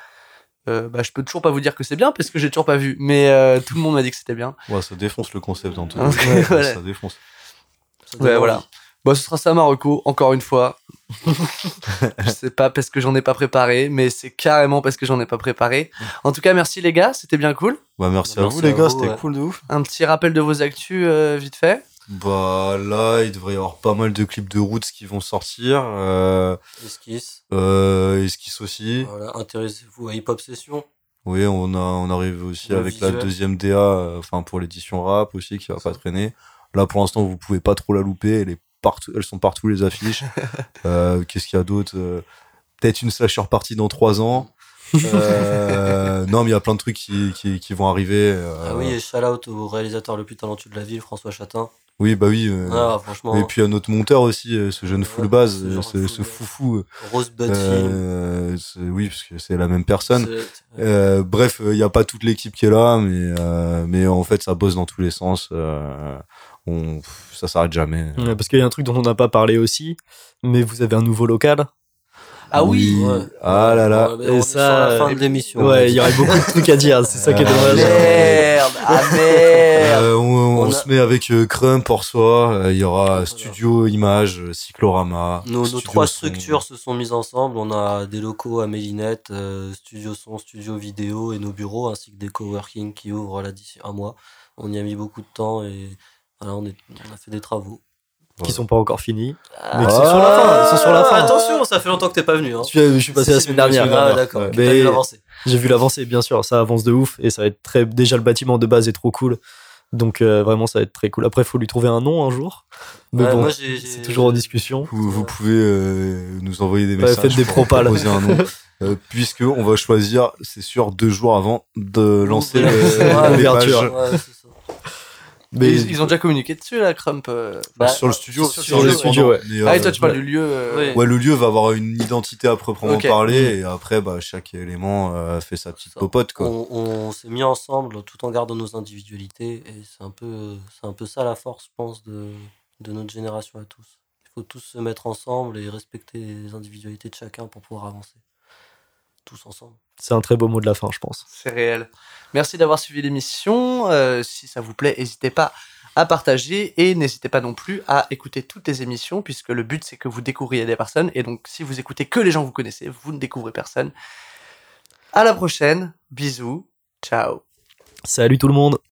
euh, bah, je peux toujours pas vous dire que c'est bien parce que j'ai toujours pas vu, mais euh, tout le monde m'a dit que c'était bien. Ouais, ça défonce le concept en tout Ouais, cas. voilà. Ça défonce. Ça Ouais, voilà. Bon, ce sera ça, Marocco, encore une fois. je sais pas parce que j'en ai pas préparé, mais c'est carrément parce que j'en ai pas préparé. En tout cas, merci les gars, c'était bien cool. Bah, merci, à Merci vous, les à gars, c'était ouais. cool de ouf. Un petit rappel de vos actus euh, vite fait. Bah, là, il devrait y avoir pas mal de clips de Roots qui vont sortir. Euh, Esquisse. euh, Esquisse aussi. Voilà, intéressez-vous à Hip Hop Session. Oui, on a, on arrive aussi Le avec la deuxième DA, euh, enfin, pour l'édition rap aussi, qui va pas traîner. Là, pour l'instant, vous pouvez pas trop la louper. Elle est partout, elles sont partout, les affiches. Euh, Qu'est-ce qu'il y a d'autre Euh, Peut-être une slasher partie dans trois ans. Euh, non, mais il y a plein de trucs qui, qui, qui vont arriver. Ah oui, et shout out au réalisateur le plus talentueux de la ville, François Chatin. oui, bah oui. Ah, franchement, Et puis à notre monteur aussi, ce jeune full base, ce foufou. Rosebud Film. euh, oui, parce que c'est la même personne. Euh, bref, il n'y a pas toute l'équipe qui est là, mais, euh, mais en fait, ça bosse dans tous les sens. On, ça s'arrête jamais. Ouais, parce qu'il y a un truc dont on n'a pas parlé aussi, mais vous avez un nouveau local. Ah oui. Ouais. Ah là là. Ouais, mais Et on est ça, sur la fin de l'émission. Ouais, il y aurait beaucoup de trucs à dire, c'est ça qui est Ah, dommage. Merde, ah merde. Euh, on on On a- se met avec euh, Crump pour soi. euh, Il y aura Voilà. Studio Image, euh, Cyclorama. Nos, trois Son. structures se sont mises ensemble. On a des locaux à Mélinette, euh, studio son, studio vidéo et nos bureaux, ainsi que des coworking qui ouvrent là d'ici un mois. On y a mis beaucoup de temps et voilà, on, est, on a fait des travaux. Qui sont pas encore finis. Ah, Mais qui sont sur la fin, ils sont sur la fin. Attention, ça fait longtemps que t'es pas venu. Hein. Je suis, je suis passé la semaine dernière. Ah, ouais. d'accord. Ouais. T'as vu l'avancée. J'ai vu l'avancée, bien sûr, ça avance de ouf et ça va être très. Déjà, le bâtiment de base est trop cool. Donc, euh, vraiment, ça va être très cool. Après, il faut lui trouver un nom un jour. Mais Ouais, bon, c'est toujours en discussion. Vous, vous pouvez euh, nous envoyer des Ouais, messages. faites des pour propales. proposer un nom. Euh, puisque on va choisir, c'est sûr, deux jours avant de lancer Ouais, l'ouverture. Ouais. Mais ils, ils ont déjà communiqué dessus, là, Crump. euh. Bah, sur le studio. sur sur le studio, ouais. Mais, ah, et euh, toi, tu parles ouais. du lieu. euh. Ouais, le lieu va avoir une identité à proprement Ok. parler et après, bah, chaque élément euh, fait sa petite popote, quoi. On, on s'est mis ensemble tout en gardant nos individualités et c'est un peu, c'est un peu ça la force, je pense, de, de notre génération à tous. Il faut tous se mettre ensemble et respecter les individualités de chacun pour pouvoir avancer. Tous ensemble. c'est un très beau mot de la fin, je pense. C'est réel. Merci d'avoir suivi l'émission. Euh, si ça vous plaît, n'hésitez pas à partager et n'hésitez pas non plus à écouter toutes les émissions puisque le but c'est que vous découvriez des personnes et donc si vous écoutez que les gens que vous connaissez, vous ne découvrez personne. À la prochaine. Bisous. Ciao. Salut tout le monde!